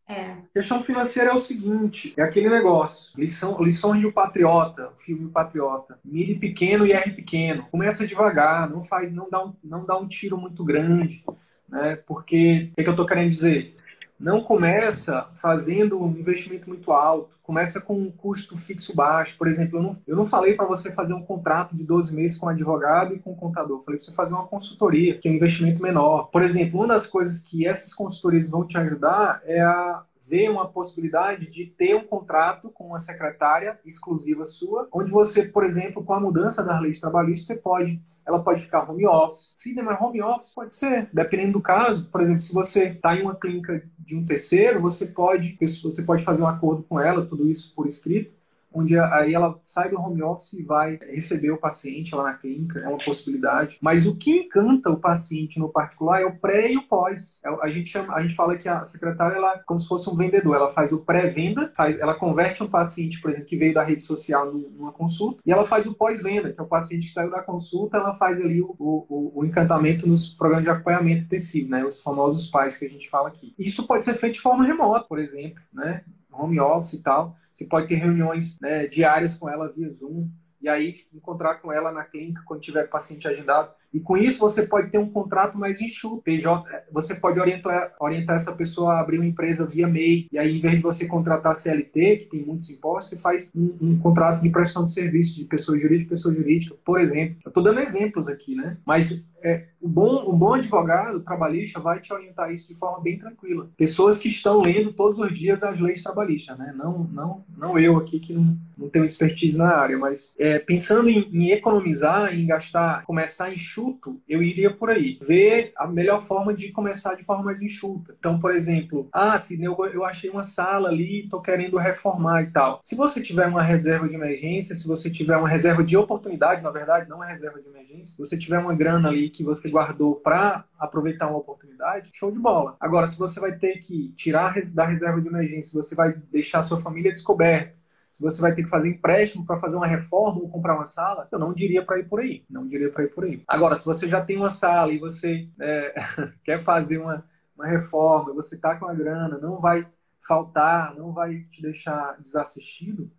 Speaker 1: É. Questão financeira é o seguinte: é aquele negócio. Lição, lições de um patriota, filme Patriota. Mire pequeno e erre pequeno. Começa devagar, não faz, não dá um, não dá um tiro muito grande. Né? Porque o que, é que eu estou querendo dizer? Não começa fazendo um investimento muito alto, começa com um custo fixo baixo. Por exemplo, eu não, eu não falei para você fazer um contrato de 12 meses com um advogado e com um contador, eu falei para você fazer uma consultoria, que é um investimento menor. Por exemplo, uma das coisas que essas consultorias vão te ajudar é a ver uma possibilidade de ter um contrato com uma secretária exclusiva sua, onde você, por exemplo, com a mudança das leis trabalhistas, você pode ela pode ficar home office. É home office, pode ser, dependendo do caso. Por exemplo, se você está em uma clínica de um terceiro, você pode, você pode fazer um acordo com ela, tudo isso por escrito, onde aí ela sai do home office e vai receber o paciente lá na clínica, é uma possibilidade. Mas o que encanta o paciente no particular é o pré e o pós. É a gente chama, a gente fala que a secretária ela é como se fosse um vendedor, ela faz o pré-venda, ela converte um paciente, por exemplo, que veio da rede social numa consulta, e ela faz o pós-venda, que é o paciente que saiu da consulta, ela faz ali o, o, o encantamento nos programas de acompanhamento intensivo, né, os famosos pais que a gente fala aqui. Isso pode ser feito de forma remota, por exemplo, né, home office e tal. Você pode ter reuniões né, diárias com ela via Zoom e aí encontrar com ela na clínica quando tiver paciente agendado. E com isso você pode ter um contrato mais enxuto. PJ, você pode orientar, orientar essa pessoa a abrir uma empresa via MEI. E aí, em vez de você contratar CLT, que tem muitos impostos, você faz um, um contrato de prestação de serviço de pessoa jurídica pessoa jurídica, por exemplo. Eu estou dando exemplos aqui, né? Mas é, o, bom, o bom advogado trabalhista vai te orientar isso de forma bem tranquila. Pessoas que estão lendo todos os dias as leis trabalhistas, né? Não, não, não eu aqui que não, não tenho expertise na área, mas é, pensando em, em, economizar, em gastar, começar enxuto, eu iria por aí. Ver a melhor forma de começar de forma mais enxuta. Então, por exemplo, ah, se eu, eu achei uma sala ali, estou querendo reformar e tal. Se você tiver uma reserva de emergência, se você tiver uma reserva de oportunidade, na verdade, não é reserva de emergência, se você tiver uma grana ali que você guardou para aproveitar uma oportunidade, show de bola. Agora, se você vai ter que tirar da reserva de emergência, você vai deixar sua família descoberta, se você vai ter que fazer empréstimo para fazer uma reforma ou comprar uma sala, eu não diria para ir por aí. Não diria para ir por aí. Agora, se você já tem uma sala e você é, quer fazer uma, uma reforma, você está com a grana, não vai faltar, não vai te deixar desassistido,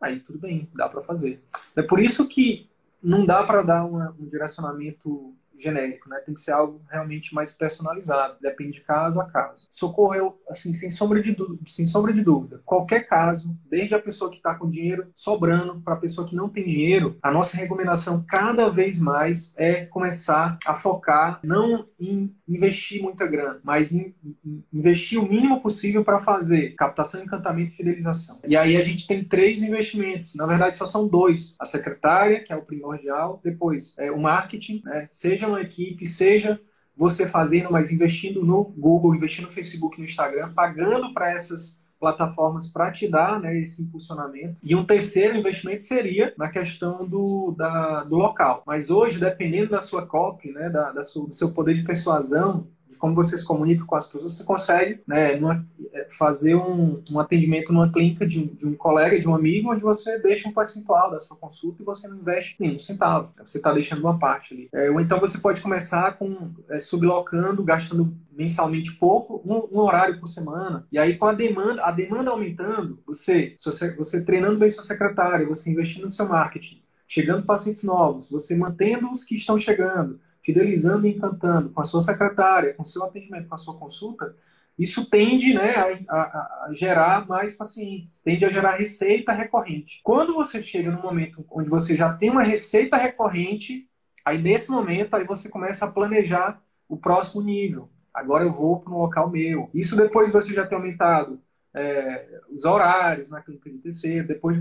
Speaker 1: aí tudo bem, dá para fazer. É por isso que não dá para dar uma, um direcionamento genérico, né? Tem que ser algo realmente mais personalizado, depende de caso a caso. Socorreu, assim, sem sombra de, sem sombra de dúvida, qualquer caso, desde a pessoa que está com dinheiro sobrando para a pessoa que não tem dinheiro, a nossa recomendação cada vez mais é começar a focar não em investir muita grana, mas em, em investir o mínimo possível para fazer captação, encantamento e fidelização. E aí a gente tem três investimentos, na verdade só são dois: a secretária, que é o primordial, depois é, o marketing, né? seja uma equipe, seja você fazendo, mas investindo no Google, investindo no Facebook, no Instagram, pagando para essas plataformas para te dar né, esse impulsionamento. E um terceiro investimento seria na questão do, da, do local. Mas hoje, dependendo da sua copy, né, da, da sua, do seu poder de persuasão, como você se comunica com as pessoas, você consegue né, numa, é, fazer um, um, atendimento numa clínica de, de, um colega, de um amigo, onde você deixa um percentual da sua consulta e você não investe nenhum centavo. Você está deixando uma parte ali. É, ou então você pode começar com é, sublocando, gastando mensalmente pouco, um, um, horário por semana. E aí, com a demanda, a demanda aumentando, você, você, você treinando bem sua secretária, você investindo no seu marketing, chegando pacientes novos, você mantendo os que estão chegando, fidelizando e encantando com a sua secretária, com seu atendimento, com a sua consulta, isso tende né, a, a, a, gerar mais pacientes, tende a gerar receita recorrente. Quando você chega no momento onde você já tem uma receita recorrente, aí nesse momento aí você começa a planejar o próximo nível. Agora eu vou para um local meu. Isso depois de você já ter aumentado é, os horários na clínica de TC, depois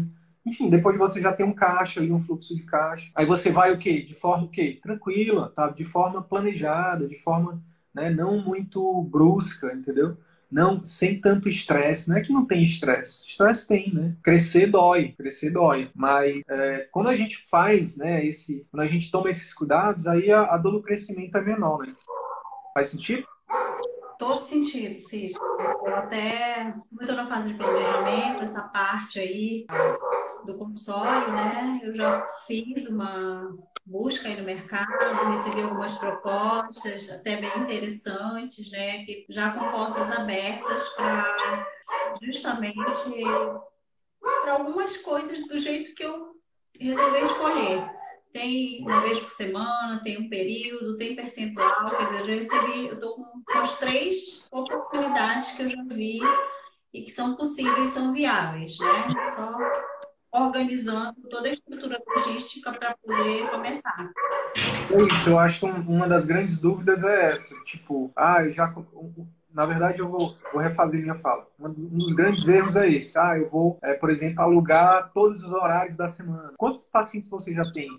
Speaker 1: enfim, depois você já tem um caixa ali, um fluxo de caixa. Aí você vai o quê? De forma o quê? Tranquila, tá? De forma planejada, de forma né, não muito brusca, entendeu? Não, sem tanto estresse. Não é que não tem estresse. Estresse tem, né? Crescer dói, crescer dói. Mas é, quando a gente faz, né, esse, quando a gente toma esses cuidados, aí a, a dor do crescimento é menor, né? Faz sentido?
Speaker 2: Todo sentido, Cid. Eu até, muito na fase de planejamento, essa parte aí do consultório, né? Eu já fiz uma busca aí no mercado, recebi algumas propostas até bem interessantes, né? Que já com portas abertas para justamente para algumas coisas do jeito que eu resolvi escolher. Tem uma vez por semana, tem um período, tem percentual, quer dizer, eu já recebi, eu estou com as três oportunidades que eu já vi e que são possíveis, são viáveis, né? Só organizando toda a estrutura logística para poder começar.
Speaker 1: É isso, eu acho que uma das grandes dúvidas é essa, tipo, ah, eu já na verdade, eu vou, vou refazer minha fala. Um dos grandes erros é esse. Ah, eu vou, é, por exemplo, alugar todos os horários da semana. Quantos pacientes você já tem?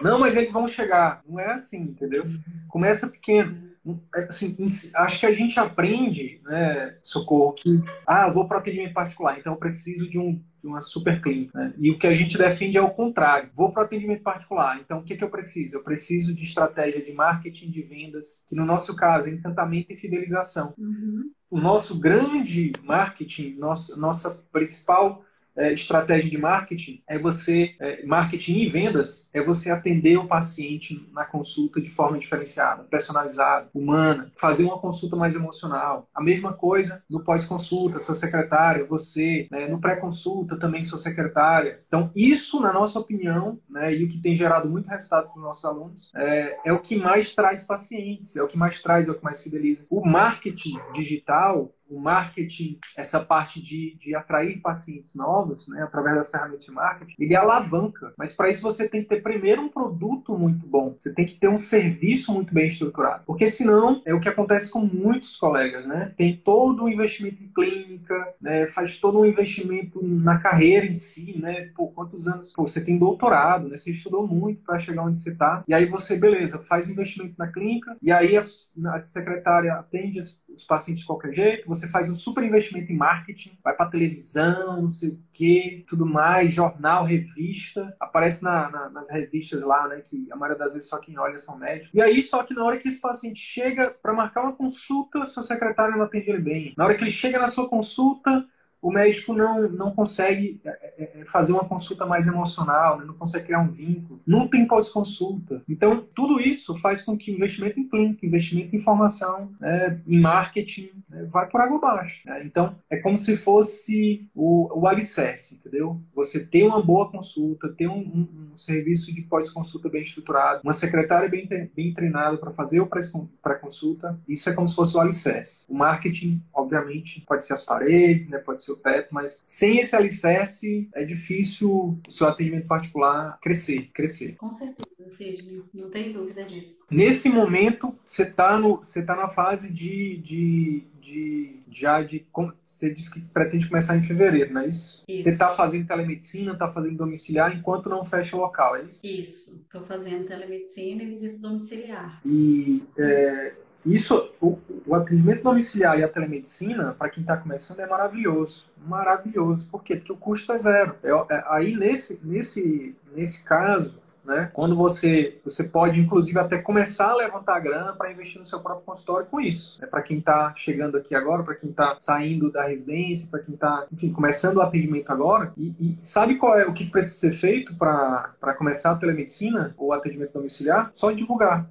Speaker 1: Não, mas eles vão chegar. Não é assim, entendeu? Começa pequeno. É, assim, acho que a gente aprende, né, Socorro, que ah, vou para atendimento particular, então eu preciso de um de uma super clínica. Né? E o que a gente defende é o contrário. Vou para o atendimento particular. Então, o que, que eu preciso? Eu preciso de estratégia de marketing de vendas, que no nosso caso é encantamento e fidelização. Uhum. O nosso grande marketing, nossa, nossa principal é, estratégia de marketing é você, é, marketing e vendas, é você atender o paciente na consulta de forma diferenciada, personalizada, humana, fazer uma consulta mais emocional. A mesma coisa no pós-consulta, sua secretária, você, né, no pré-consulta também sua secretária. Então, isso, na nossa opinião, né, e o que tem gerado muito resultado para os nossos alunos, é, é o que mais traz pacientes, é o que mais traz, é o que mais fideliza. O marketing digital, o marketing, essa parte de, de atrair pacientes novos, né, através das ferramentas de marketing, ele alavanca. Mas para isso você tem que ter primeiro um produto muito bom, você tem que ter um serviço muito bem estruturado. Porque senão é o que acontece com muitos colegas, né? Tem todo um investimento em clínica, né, faz todo um investimento na carreira em si, né? Por quantos anos? Pô, você tem doutorado, né? Você estudou muito para chegar onde você está. E aí você, beleza, faz investimento na clínica, e aí a, a secretária atende os pacientes de qualquer jeito, você faz um super investimento em marketing, vai para televisão, não sei o que, tudo mais, jornal, revista, aparece na, na, nas revistas lá, né, que a maioria das vezes só quem olha são médicos. E aí, só que na hora que esse paciente chega para marcar uma consulta, seu secretário não atende ele bem. Na hora que ele chega na sua consulta, o médico não, não consegue é, é, é, fazer uma consulta mais emocional, né? não consegue criar um vínculo, não tem pós-consulta. Então, tudo isso faz com que investimento em clínica, investimento em formação, né, em marketing, né, vai por água abaixo. Né? Então, é como se fosse o, o alicerce, entendeu? Você ter uma boa consulta, ter um, um, um serviço de pós-consulta bem estruturado, uma secretária bem, bem treinada para fazer o pré-consulta, isso é como se fosse o alicerce. O marketing, obviamente, pode ser as paredes, né, pode ser seu teto, mas sem esse alicerce é difícil o seu atendimento particular crescer, crescer.
Speaker 2: Com certeza, Sidney, não tem dúvida disso.
Speaker 1: Nesse momento, você está tá na fase de, de, de já de você disse que pretende começar em fevereiro, não é isso? isso. Você está fazendo telemedicina, está fazendo domiciliar enquanto não fecha o local, é isso?
Speaker 2: Isso, estou fazendo telemedicina e visita domiciliar.
Speaker 1: E é, isso, o, o, atendimento domiciliar e a telemedicina, para quem está começando, é maravilhoso. Maravilhoso. Por quê? Porque o custo é zero. É, é, aí, nesse, nesse, nesse caso, né? Quando você você pode inclusive até começar a levantar grana para investir no seu próprio consultório com isso. É para quem está chegando aqui agora, para quem está saindo da residência, para quem está, enfim, começando o atendimento agora. E, e, sabe qual é o que precisa ser feito para começar a telemedicina ou atendimento domiciliar? Só divulgar.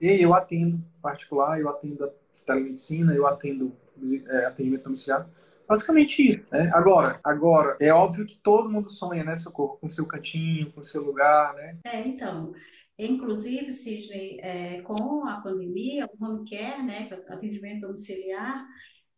Speaker 1: E eu atendo particular, eu atendo telemedicina, eu atendo é, atendimento domiciliar. Basicamente isso. Né? Agora, agora, é óbvio que todo mundo sonha, né, Socorro? Com seu cantinho, com seu lugar, né?
Speaker 2: É, então. Inclusive, Sidney, é, com a pandemia, o home care, né, atendimento domiciliar,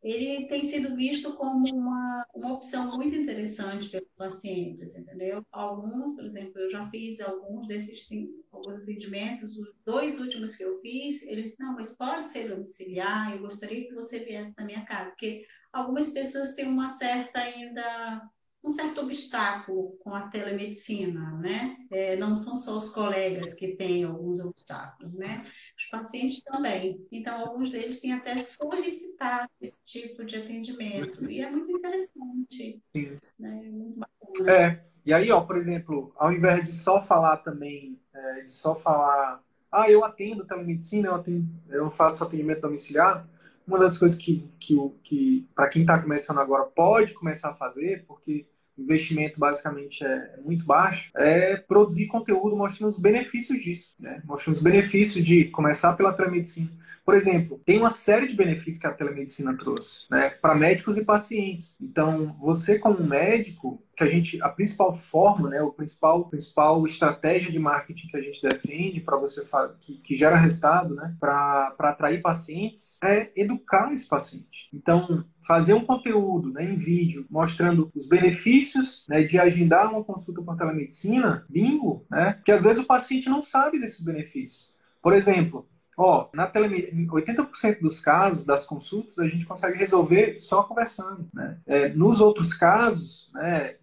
Speaker 2: ele tem sido visto como uma, uma opção muito interessante pelos pacientes, entendeu? Alguns, por exemplo, eu já fiz alguns desses alguns atendimentos, os dois últimos que eu fiz, eles, não, mas pode ser domiciliar, eu gostaria que você viesse na minha casa, porque algumas pessoas têm uma certa ainda um certo obstáculo com a telemedicina, né? É, não são só os colegas que têm alguns obstáculos, né? Os pacientes também. Então, alguns deles têm até solicitado esse tipo de atendimento. E é muito interessante. Sim. Né? É muito bacana.
Speaker 1: É. E aí, ó, por exemplo, ao invés de só falar também, é, de só falar, ah, eu atendo telemedicina, eu, atendo, eu faço atendimento domiciliar, uma das coisas que, que, que para quem está começando agora pode começar a fazer, porque investimento basicamente é, é muito baixo, é produzir conteúdo mostrando os benefícios disso, né? mostrando os benefícios de começar pela telemedicina. Por exemplo, tem uma série de benefícios que a telemedicina trouxe, né, para médicos e pacientes. Então, você como médico, que a gente, a principal forma, né, o principal, principal estratégia de marketing que a gente defende para você que, que gera resultado, né, para atrair pacientes, é educar esse paciente. Então, fazer um conteúdo né, em vídeo mostrando os benefícios né, de agendar uma consulta com telemedicina, bingo, né? Porque às vezes o paciente não sabe desses benefícios. Por exemplo, Ó, na telemed... 80% dos casos das consultas a gente consegue resolver só conversando. Né? É, nos outros casos, né,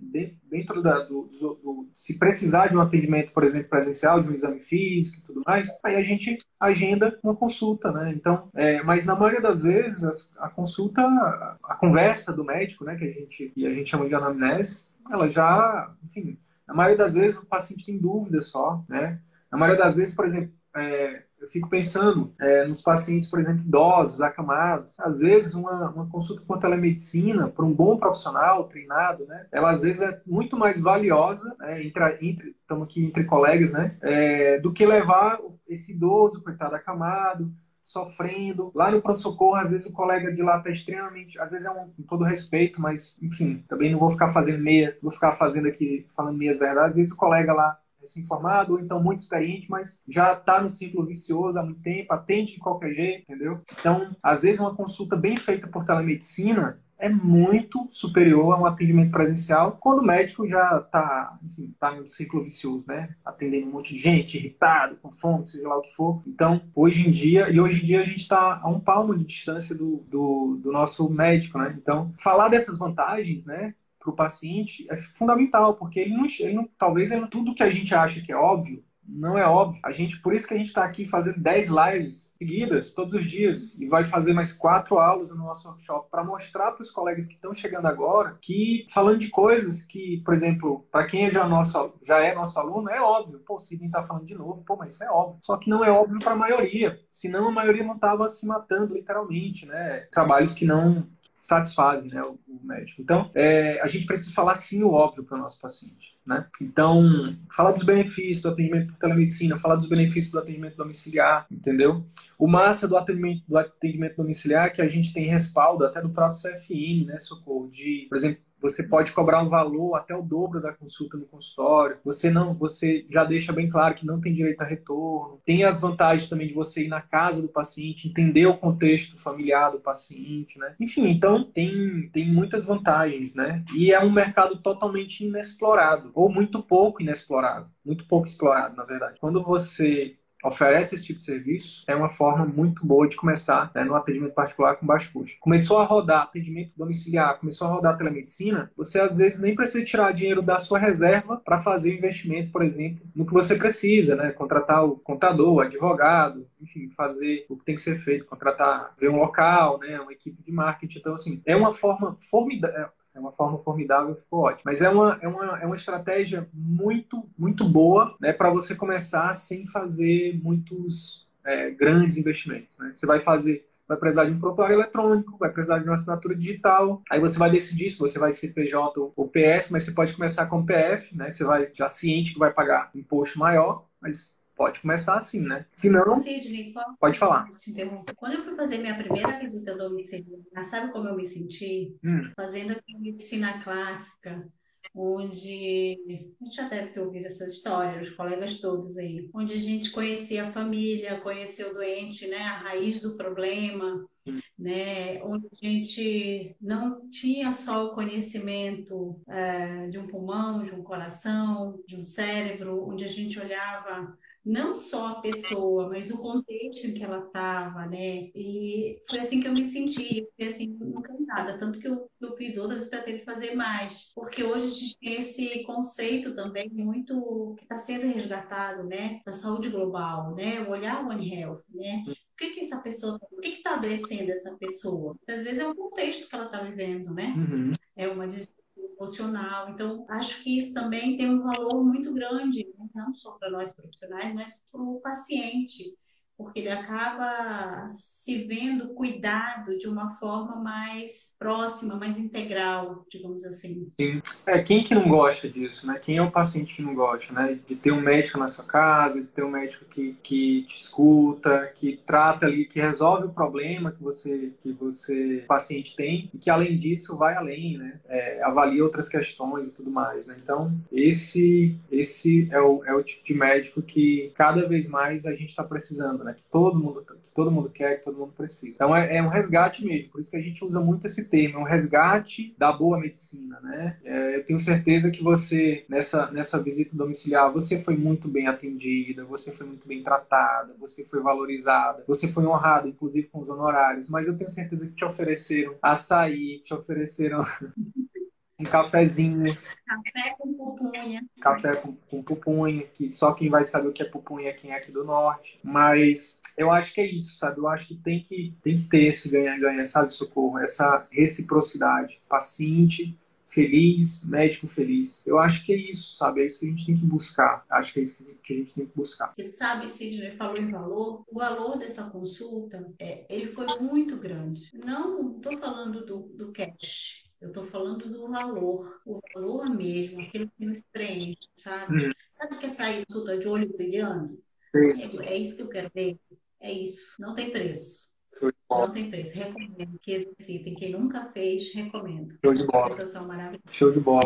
Speaker 1: dentro da, do, do, do, se precisar de um atendimento, por exemplo, presencial, de um exame físico e tudo mais, aí a gente agenda uma consulta, né? Então, é, mas na maioria das vezes a, a consulta, a, a, conversa do médico, né, que a gente e a gente chama de anamnese, ela já, enfim, na maioria das vezes o paciente tem dúvida só, né? Na maioria das vezes, por exemplo, é, eu fico pensando é, nos pacientes, por exemplo, idosos, acamados. Às vezes, uma, uma consulta com a telemedicina, para um bom profissional treinado, né, ela às vezes é muito mais valiosa, né, entre, entre, estamos aqui entre colegas, né, é, do que levar esse idoso, coitado, acamado, sofrendo. Lá no pronto-socorro, às vezes o colega de lá está extremamente. Às vezes é um com todo respeito, mas, enfim, também não vou ficar fazendo meia, vou ficar fazendo aqui, falando meias verdades. Às vezes o colega lá recém-formado, ou então muito experiente, mas já está no ciclo vicioso há muito tempo, atende de qualquer jeito, entendeu? Então, às vezes, uma consulta bem feita por telemedicina é muito superior a um atendimento presencial quando o médico já está tá no ciclo vicioso, né? Atendendo um monte de gente, irritado, com fome, seja lá o que for. Então, hoje em dia, e hoje em dia a gente está a um palmo de distância do, do, do nosso médico, né? Então, falar dessas vantagens, né? Para o paciente é fundamental, porque ele não, ele não talvez ele, tudo que a gente acha que é óbvio, não é óbvio. A gente, por isso que a gente está aqui fazendo 10 lives seguidas, todos os dias, e vai fazer mais quatro aulas no nosso workshop para mostrar para os colegas que estão chegando agora que, falando de coisas que, por exemplo, para quem é já, nosso, já é nosso aluno, é óbvio. Pô, o Sidney está falando de novo, pô, mas isso é óbvio. Só que não é óbvio para a maioria, senão a maioria não estava se matando, literalmente, né? Trabalhos que não satisfazem né, o, o, médico. Então, é, a gente precisa falar sim o óbvio para o nosso paciente. Né? Então, falar dos benefícios do atendimento por telemedicina, falar dos benefícios do atendimento domiciliar, entendeu? O massa do atendimento, do atendimento domiciliar que a gente tem respaldo até do próprio CFN, né, Socorro, de, por exemplo, você pode cobrar um valor até o dobro da consulta no consultório. Você não, você já deixa bem claro que não tem direito a retorno. Tem as vantagens também de você ir na casa do paciente, entender o contexto familiar do paciente, né? Enfim, então tem, tem muitas vantagens, né? E é um mercado totalmente inexplorado, ou muito pouco inexplorado, muito pouco explorado, na verdade. Quando você oferece esse tipo de serviço, é uma forma muito boa de começar né, no atendimento particular com baixo custo. Começou a rodar atendimento domiciliar, começou a rodar telemedicina, você às vezes nem precisa tirar dinheiro da sua reserva para fazer o investimento, por exemplo, no que você precisa, né? Contratar o contador, o advogado, enfim, fazer o que tem que ser feito, contratar, ver um local, né? Uma equipe de marketing. Então, assim, é uma forma formidável É uma forma formidável, ficou ótimo. Mas é uma, é uma, é uma estratégia muito, muito boa né, para você começar sem fazer muitos é, grandes investimentos. Né? Você vai fazer vai precisar de um prontuário eletrônico, vai precisar de uma assinatura digital. Aí você vai decidir se você vai ser PJ ou PF, mas você pode começar com PF, né? Você vai já ciente que vai pagar imposto maior, mas Pode começar assim, né? Se não, Sidney, pode falar.
Speaker 2: Quando eu fui fazer minha primeira visita domiciliar, sabe como eu me senti? Hum. Fazendo a medicina clássica, onde a gente já deve ter ouvido essa história, os colegas todos aí, onde a gente conhecia a família, conhecia o doente, né, a raiz do problema, hum. né, onde a gente não tinha só o conhecimento é, de um pulmão, de um coração, de um cérebro, onde a gente olhava não só a pessoa, mas o contexto em que ela estava, né? E foi assim que eu me senti, fiquei assim, encantada. Tanto que eu, eu fiz outras para ter que fazer mais. Porque hoje a gente tem esse conceito também muito que está sendo resgatado, né? Da saúde global, né? O olhar One Health, né? O que que essa pessoa, o que está adoecendo essa pessoa? Às vezes é o contexto que ela está vivendo, né? Uhum. É uma emocional. Então, acho que isso também tem um valor muito grande, né? não só para nós profissionais, mas para o paciente porque ele acaba se vendo cuidado de uma forma mais próxima, mais integral, digamos assim.
Speaker 1: Sim. É, quem que não gosta disso, né? Quem é o paciente que não gosta, né? De ter um médico na sua casa, de ter um médico que, que te escuta, que trata ali, que resolve o problema que você, que você, paciente tem, e que além disso vai além, né? É, avalia outras questões e tudo mais, né? Então, esse, esse é o, é o tipo de médico que cada vez mais a gente está precisando, né? Que todo mundo, que todo mundo quer, que todo mundo precisa. Então é, é, um resgate mesmo, por isso que a gente usa muito esse termo, é um resgate da boa medicina, né? É, eu tenho certeza que você, nessa, nessa visita domiciliar, você foi muito bem atendida, você foi muito bem tratada, você foi valorizada, você foi honrada, inclusive com os honorários, mas eu tenho certeza que te ofereceram açaí, te ofereceram um cafezinho.
Speaker 2: Café com pupunha.
Speaker 1: Café com, com pupunha, que só quem vai saber o que é pupunha é quem é aqui do norte. Mas eu acho que é isso, sabe? Eu acho que tem que, tem que ter esse ganha-ganha, sabe, socorro? Essa reciprocidade. Paciente feliz, médico feliz. Eu acho que é isso, sabe? É isso que a gente tem que buscar. Acho que é isso que a gente tem que buscar.
Speaker 2: Ele sabe, Sidney falou em valor. O valor dessa consulta, é, ele foi muito grande. Não estou falando do, do cash eu estou falando do valor, o valor mesmo, aquilo que nos preenche, sabe? Hum. Sabe o que é sair consulta de olho brilhando? É, é, isso que eu quero ver. É isso. Não tem preço. Não tem preço. Recomendo que exercitem. Quem nunca fez, recomendo.
Speaker 1: Show de bola.
Speaker 2: Sensação maravilhosa.
Speaker 1: Show de bola.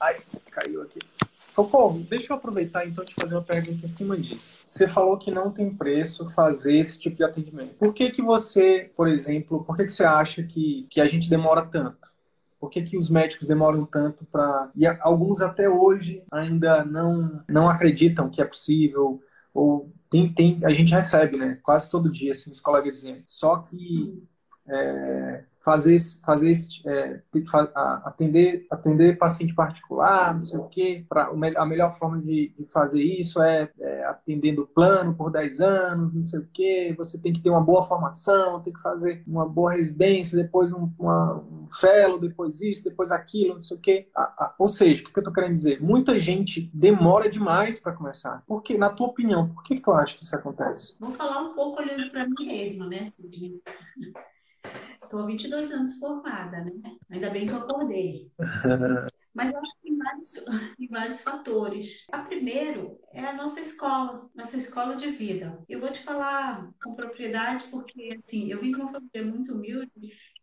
Speaker 1: Ai, caiu aqui. Socorro, deixa eu aproveitar então te fazer uma pergunta em cima disso. Você falou que não tem preço fazer esse tipo de atendimento. Por que que você, por exemplo, por que que você acha que, que a gente demora tanto? Por que, que os médicos demoram tanto para. E alguns até hoje ainda não, não acreditam que é possível, ou tem, tem, a gente recebe, né? Quase todo dia, assim, os colegas dizendo. Só que é, fazer, fazer é, atender, atender paciente particular, não sei o quê. Pra, a melhor forma de, de fazer isso é, é, atendendo plano por 10 anos, não sei o quê. Você tem que ter uma boa formação, tem que fazer uma boa residência, depois um, uma, um fellow, depois isso, depois aquilo, não sei o quê. Ou seja, o que, que eu estou querendo dizer? Muita gente demora demais para começar. Por que, na tua opinião, por que, que tu acha que isso acontece?
Speaker 2: Vou falar um pouco olhando para mim mesma, né, Sidney? Estou há 22 anos formada, né? Ainda bem que eu acordei. Mas eu acho que tem vários, tem vários fatores. A primeiro é a nossa escola, nossa escola de vida. Eu vou te falar com propriedade porque, assim, eu vim de uma família muito humilde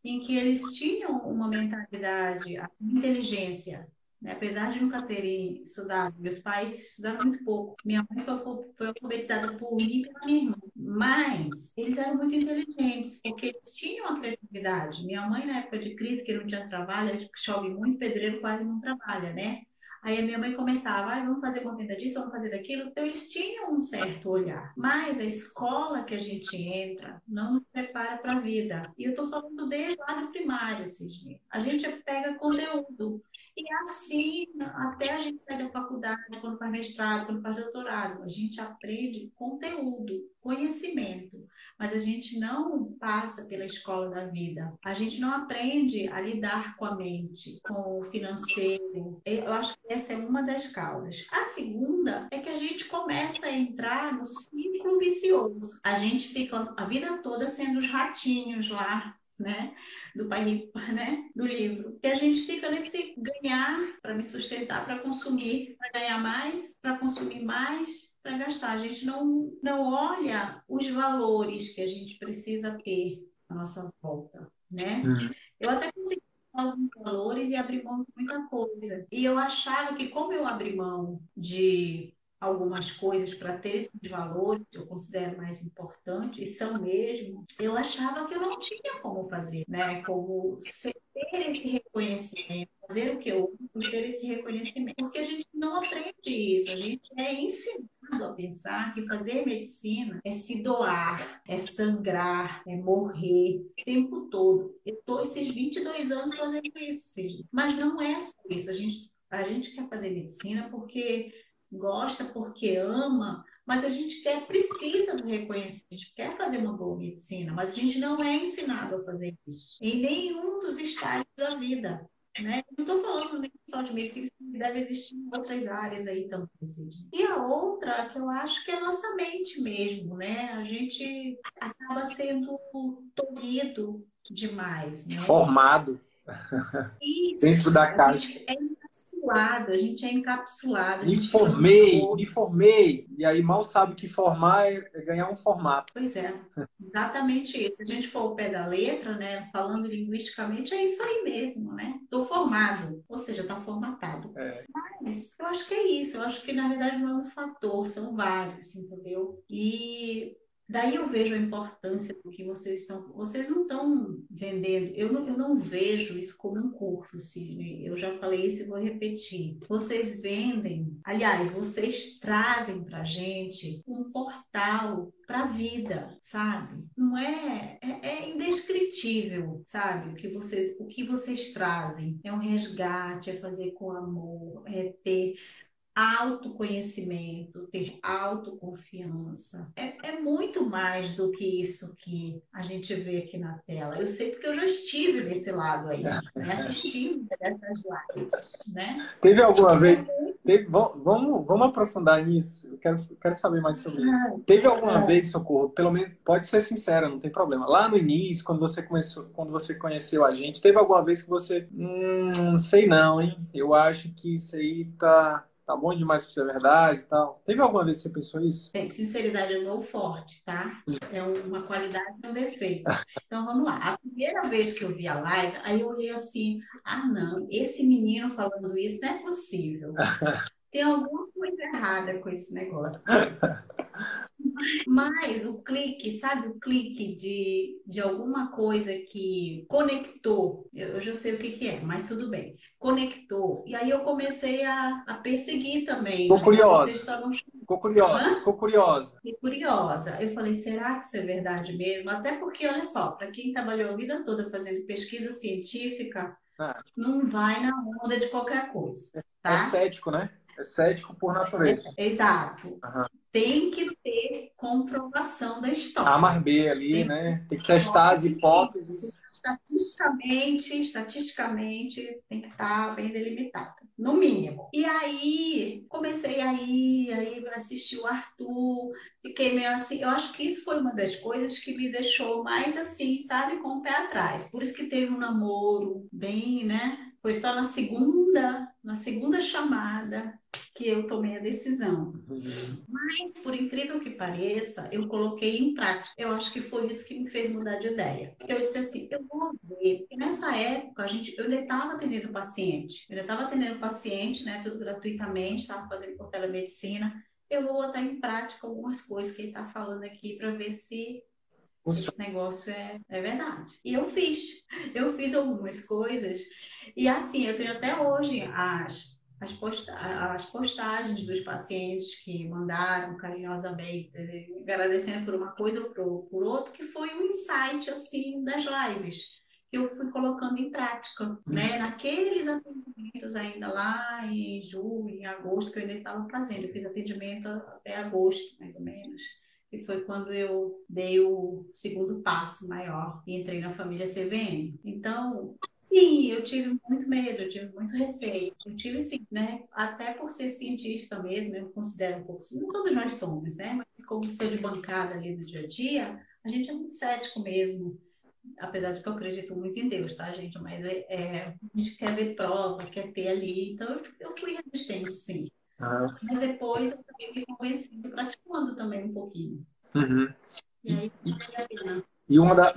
Speaker 2: em que eles tinham uma mentalidade, a inteligência? Apesar de nunca terem estudado, meus pais estudaram muito pouco. Minha mãe foi, foi alfabetizada por mim e pela minha irmã. Mas eles eram muito inteligentes, porque eles tinham a criatividade. Minha mãe, na época de crise, que não tinha trabalho, chove muito, pedreiro quase não trabalha, né? Aí a minha mãe começava, ah, vamos fazer contenta disso, vamos fazer daquilo. Então eles tinham um certo olhar. Mas a escola que a gente entra não nos prepara para a vida. E eu estou falando desde lá do primário, Sidney. A gente pega conteúdo. E assim, até a gente sair da faculdade, quando faz mestrado, quando faz doutorado, a gente aprende conteúdo, conhecimento, mas a gente não passa pela escola da vida. A gente não aprende a lidar com a mente, com o financeiro. Eu acho que essa é uma das causas. A segunda é que a gente começa a entrar no ciclo vicioso. A gente fica a vida toda sendo os ratinhos lá né, do pai né, do livro. E a gente fica nesse ganhar para me sustentar, para consumir, para ganhar mais, para consumir mais, para gastar. A gente não não olha os valores que a gente precisa ter à nossa volta, né? Uhum. Eu até consegui alguns valores e abrir mão de muita coisa. E eu achava que como eu abri mão de algumas coisas para ter esses valores que eu considero mais importantes, e são mesmo, eu achava que eu não tinha como fazer, né? Como ter esse reconhecimento, fazer o que eu ter esse reconhecimento. Porque a gente não aprende isso, a gente é ensinado a pensar que fazer medicina é se doar, é sangrar, é morrer o tempo todo. Eu estou esses 22 anos fazendo isso, mas não é só isso. A gente, a gente quer fazer medicina porque gosta porque ama, mas a gente quer, precisa do reconhecimento, a gente quer fazer uma boa medicina, mas a gente não é ensinado a fazer isso em nenhum dos estágios da vida. Né? Não estou falando nem só de medicina, deve existir em outras áreas aí também. E a outra, que eu acho que é a nossa mente mesmo, né? A gente acaba sendo tolhido demais. Né?
Speaker 3: Formado.
Speaker 2: Isso,
Speaker 3: Dentro da casa.
Speaker 2: É encapsulado, a gente é encapsulado.
Speaker 3: Me formei, me formei. E aí mal sabe que formar é, é ganhar um formato.
Speaker 2: Pois é, exatamente isso. Se a gente for ao pé da letra, né, falando linguisticamente, é isso aí mesmo, né? Estou formado, ou seja, está formatado. É. Mas eu acho que é isso. Eu acho que na verdade não é um fator, são vários, entendeu? E Daí eu vejo a importância do que vocês estão. Vocês não estão vendendo. Eu não, eu não vejo isso como um curso, Sidney. Eu já falei isso e vou repetir. Vocês vendem, aliás, vocês trazem para gente um portal para a vida, sabe? Não é, é, é, indescritível, sabe? O que vocês, o que vocês trazem é um resgate, é fazer com amor, é ter autoconhecimento, ter autoconfiança. É, é muito mais do que isso que a gente vê aqui na tela. Eu sei porque eu já estive desse lado aí, né? assistindo essas lives, né?
Speaker 3: Teve alguma vez... Teve, vamos, vamos aprofundar nisso. Eu quero, quero saber mais sobre isso. Ah, Teve alguma é. vez, Socorro, pelo menos pode ser sincera, não tem problema. Lá no início, quando você começou, quando você conheceu a gente, teve alguma vez que você, hum, não sei não, hein? Eu acho que isso aí tá tá bom demais pra ser verdade e tal. Teve alguma vez que você pensou isso?
Speaker 2: É, sinceridade é um meu forte, tá? É uma qualidade e um defeito. Então vamos lá. A primeira vez que eu vi a live, aí eu olhei assim: ah, não, esse menino falando isso não é possível. Tem alguma coisa errada com esse negócio. Mas o clique, sabe o clique de, de alguma coisa que conectou, eu já sei o que, que é, mas tudo bem, conectou. E aí eu comecei a, a perseguir também.
Speaker 3: Ficou curiosa. Não... Ficou curiosa, ficou curiosa.
Speaker 2: Fiquei curiosa. Eu falei, será que isso é verdade mesmo? Até porque, olha só, para quem trabalhou a vida toda fazendo pesquisa científica, ah. não vai na onda de qualquer coisa. Tá?
Speaker 3: É cético, né? É cético por natureza.
Speaker 2: Exato. Uhum. Tem que ter comprovação da história.
Speaker 3: A mais B ali, tem né? Tem que testar as hipóteses.
Speaker 2: Estatisticamente, estatisticamente tem que estar bem delimitada, no mínimo. E aí, comecei aí, aí assisti o Arthur, fiquei meio assim. Eu acho que isso foi uma das coisas que me deixou mais assim, sabe, com o pé atrás. Por isso que teve um namoro bem, né? Foi só na segunda, na segunda chamada que eu tomei a decisão. Uhum. Mas, por incrível que pareça, eu coloquei em prática. Eu acho que foi isso que me fez mudar de ideia. Eu disse assim, eu vou ver. Porque nessa época, a gente, eu ainda estava atendendo paciente. Eu ainda estava atendendo paciente, né? Tudo gratuitamente, estava fazendo por telemedicina. Eu vou botar em prática algumas coisas que ele está falando aqui para ver se esse negócio é, é verdade. E eu fiz. Eu fiz algumas coisas. E assim, eu tenho até hoje as, as, posta as postagens dos pacientes que mandaram carinhosamente, agradecendo por uma coisa ou por, por outra, que foi um insight assim das lives. que eu fui colocando em prática, né? Naqueles atendimentos ainda lá em julho, em agosto, que eu ainda estava fazendo. Eu fiz atendimento até agosto, mais ou menos. E foi quando eu dei o segundo passo maior e entrei na família CVM. Então, sim, eu tive muito medo, eu tive muito receio. Eu tive sim, né? Até por ser cientista mesmo, eu considero um pouco, não todos nós somos, né? Mas como sou de bancada ali do dia a dia, a gente é muito cético mesmo apesar de que eu acredito muito em Deus, tá, gente? Mas é, é, a gente quer ver prova, quer ter ali. Então, eu fui resistente, sim. Ah. Mas depois eu também me convenci praticando também um pouquinho.
Speaker 1: Uhum.
Speaker 2: E aí, vale a pena.
Speaker 1: E uma da,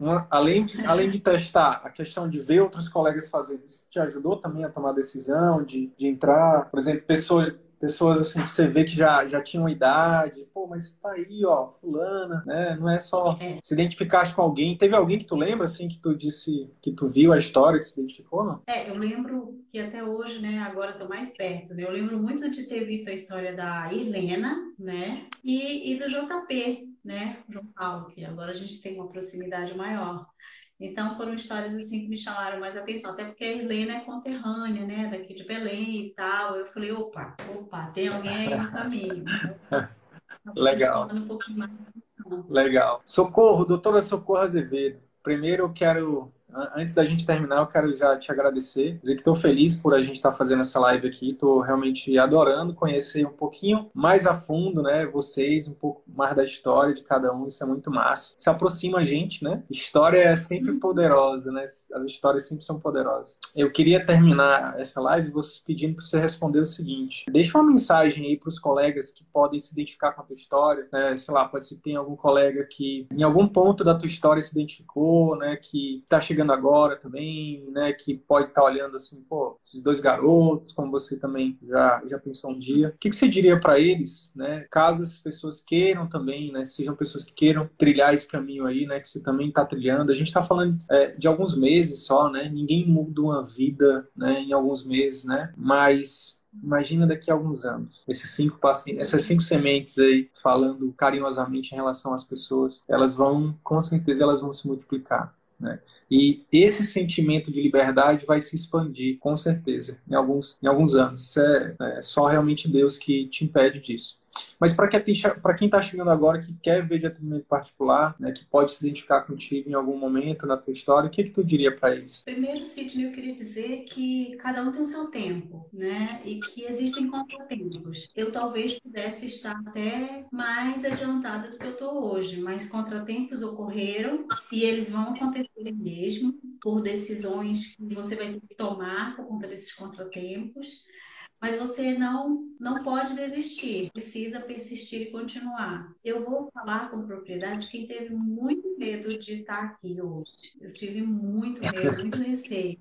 Speaker 1: uma, além, de, além de testar, a questão de ver outros colegas fazendo, isso te ajudou também a tomar decisão de, de entrar? Por exemplo, pessoas pessoas assim que você vê que já, já tinham idade, pô, mas tá aí, ó, fulana, né? Não é só é. se identificar com alguém. Teve alguém que tu lembra, assim, que tu disse, que tu viu a história, que se identificou, não?
Speaker 2: É, eu lembro que até hoje, né, agora tô mais perto, né? Eu lembro muito de ter visto a história da Helena, né? E, e do JP, né? João Paulo, que agora a gente tem uma proximidade maior. Então foram histórias assim que me chamaram mais atenção, até porque a Helena é conterrânea, né, daqui de Belém e tal. Eu falei, opa, opa, tem alguém aí no caminho.
Speaker 1: Legal. Um Legal. Socorro, doutora Socorro Azevedo. Primeiro eu quero Antes da gente terminar, eu quero já te agradecer, dizer que estou feliz por a gente estar tá fazendo essa live aqui. Estou realmente adorando conhecer um pouquinho mais a fundo, né, vocês, um pouco mais da história de cada um. Isso é muito massa. Se aproxima a gente, né? História é sempre uhum. poderosa, né? As histórias sempre são poderosas. Eu queria terminar essa live vocês pedindo para você responder o seguinte: deixa uma mensagem aí para os colegas que podem se identificar com a tua história, né? Sei lá, pode que tem algum colega que em algum ponto da tua história se identificou, né? Que está chegando chegando agora também, né, que pode estar tá olhando assim, pô, esses dois garotos, como você também já, já pensou um dia. O que, que você diria para eles, né, caso essas pessoas queiram também, né, sejam pessoas que queiram trilhar esse caminho aí, né, que você também está trilhando. A gente está falando é, de alguns meses só, né, ninguém muda uma vida, né, em alguns meses, né, mas Imagina daqui a alguns anos. Esses cinco passinhos, essas cinco sementes aí, falando carinhosamente em relação às pessoas, elas vão, com certeza, elas vão se multiplicar. Né? E esse sentimento de liberdade vai se expandir, com certeza, em alguns, em alguns anos. É, é só realmente Deus que te impede disso. Mas para quem está chegando agora, que quer ver de atendimento particular, né, que pode se identificar contigo em algum momento na tua história, o que, que tu diria para eles?
Speaker 2: Primeiro, Sidney, eu queria dizer que cada um tem o seu tempo, né? E que existem contratempos. Eu talvez pudesse estar até mais adiantada do que eu estou hoje, mas contratempos ocorreram e eles vão acontecer mesmo por decisões que você vai ter que tomar por conta desses contratempos mas você não não pode desistir, precisa persistir e continuar. Eu vou falar com propriedade quem teve muito medo de estar aqui hoje. Eu tive muito medo, muito receio.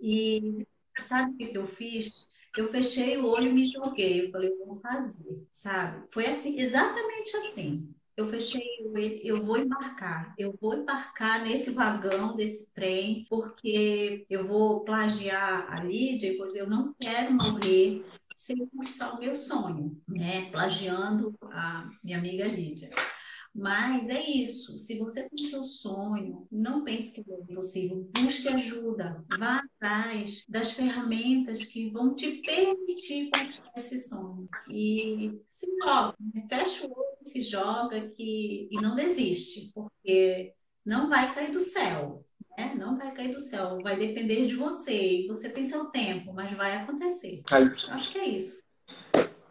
Speaker 2: E sabe o que eu fiz? Eu fechei o olho e me joguei. Eu falei, vou fazer, sabe? Foi assim, exatamente assim eu fechei ele, eu vou embarcar, eu vou embarcar nesse vagão desse trem, porque eu vou plagiar a Lídia, pois eu não quero morrer sem conquistar o meu sonho, né? Plagiando a minha amiga Lídia. Mas é isso. Se você tem seu sonho, não pense que é impossível. Busque ajuda. Vá atrás das ferramentas que vão te permitir conquistar esse sonho. E se joga, né? fecha o olho, se joga que... e não desiste, porque não vai cair do céu. Né? Não vai cair do céu. Vai depender de você. Você tem seu tempo, mas vai acontecer. Acho que é isso.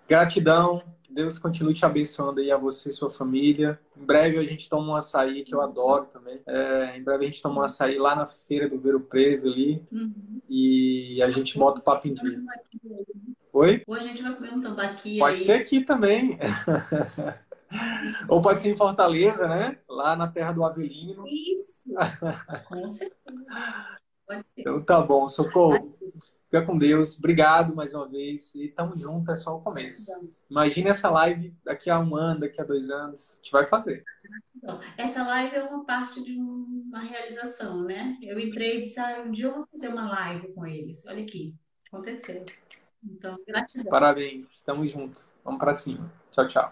Speaker 1: Gratidão Deus continue te abençoando aí a você e sua família. Em breve a gente toma um açaí, que eu adoro também. É, em breve a gente toma um açaí lá na feira do Ver Preso ali. Uhum. E a gente bota o papo em dia. Oi?
Speaker 2: Ou a gente vai comer um tambaqui
Speaker 1: Pode aí. ser aqui também. Ou pode ser em Fortaleza, né? Lá na terra do Avelino.
Speaker 2: Isso. Com certeza. Pode ser.
Speaker 1: Então tá bom, socorro. Fica com Deus. Obrigado mais uma vez. E tamo junto, é só o começo. Imagine essa live daqui a um ano, daqui a dois anos. A gente vai fazer.
Speaker 2: Essa live é uma parte de uma realização, né? Eu entrei e disse, ah, um dia eu vou fazer uma live com eles. Olha aqui, aconteceu. Então, gratidão.
Speaker 1: Parabéns, tamo junto. Vamos para cima. Tchau, tchau.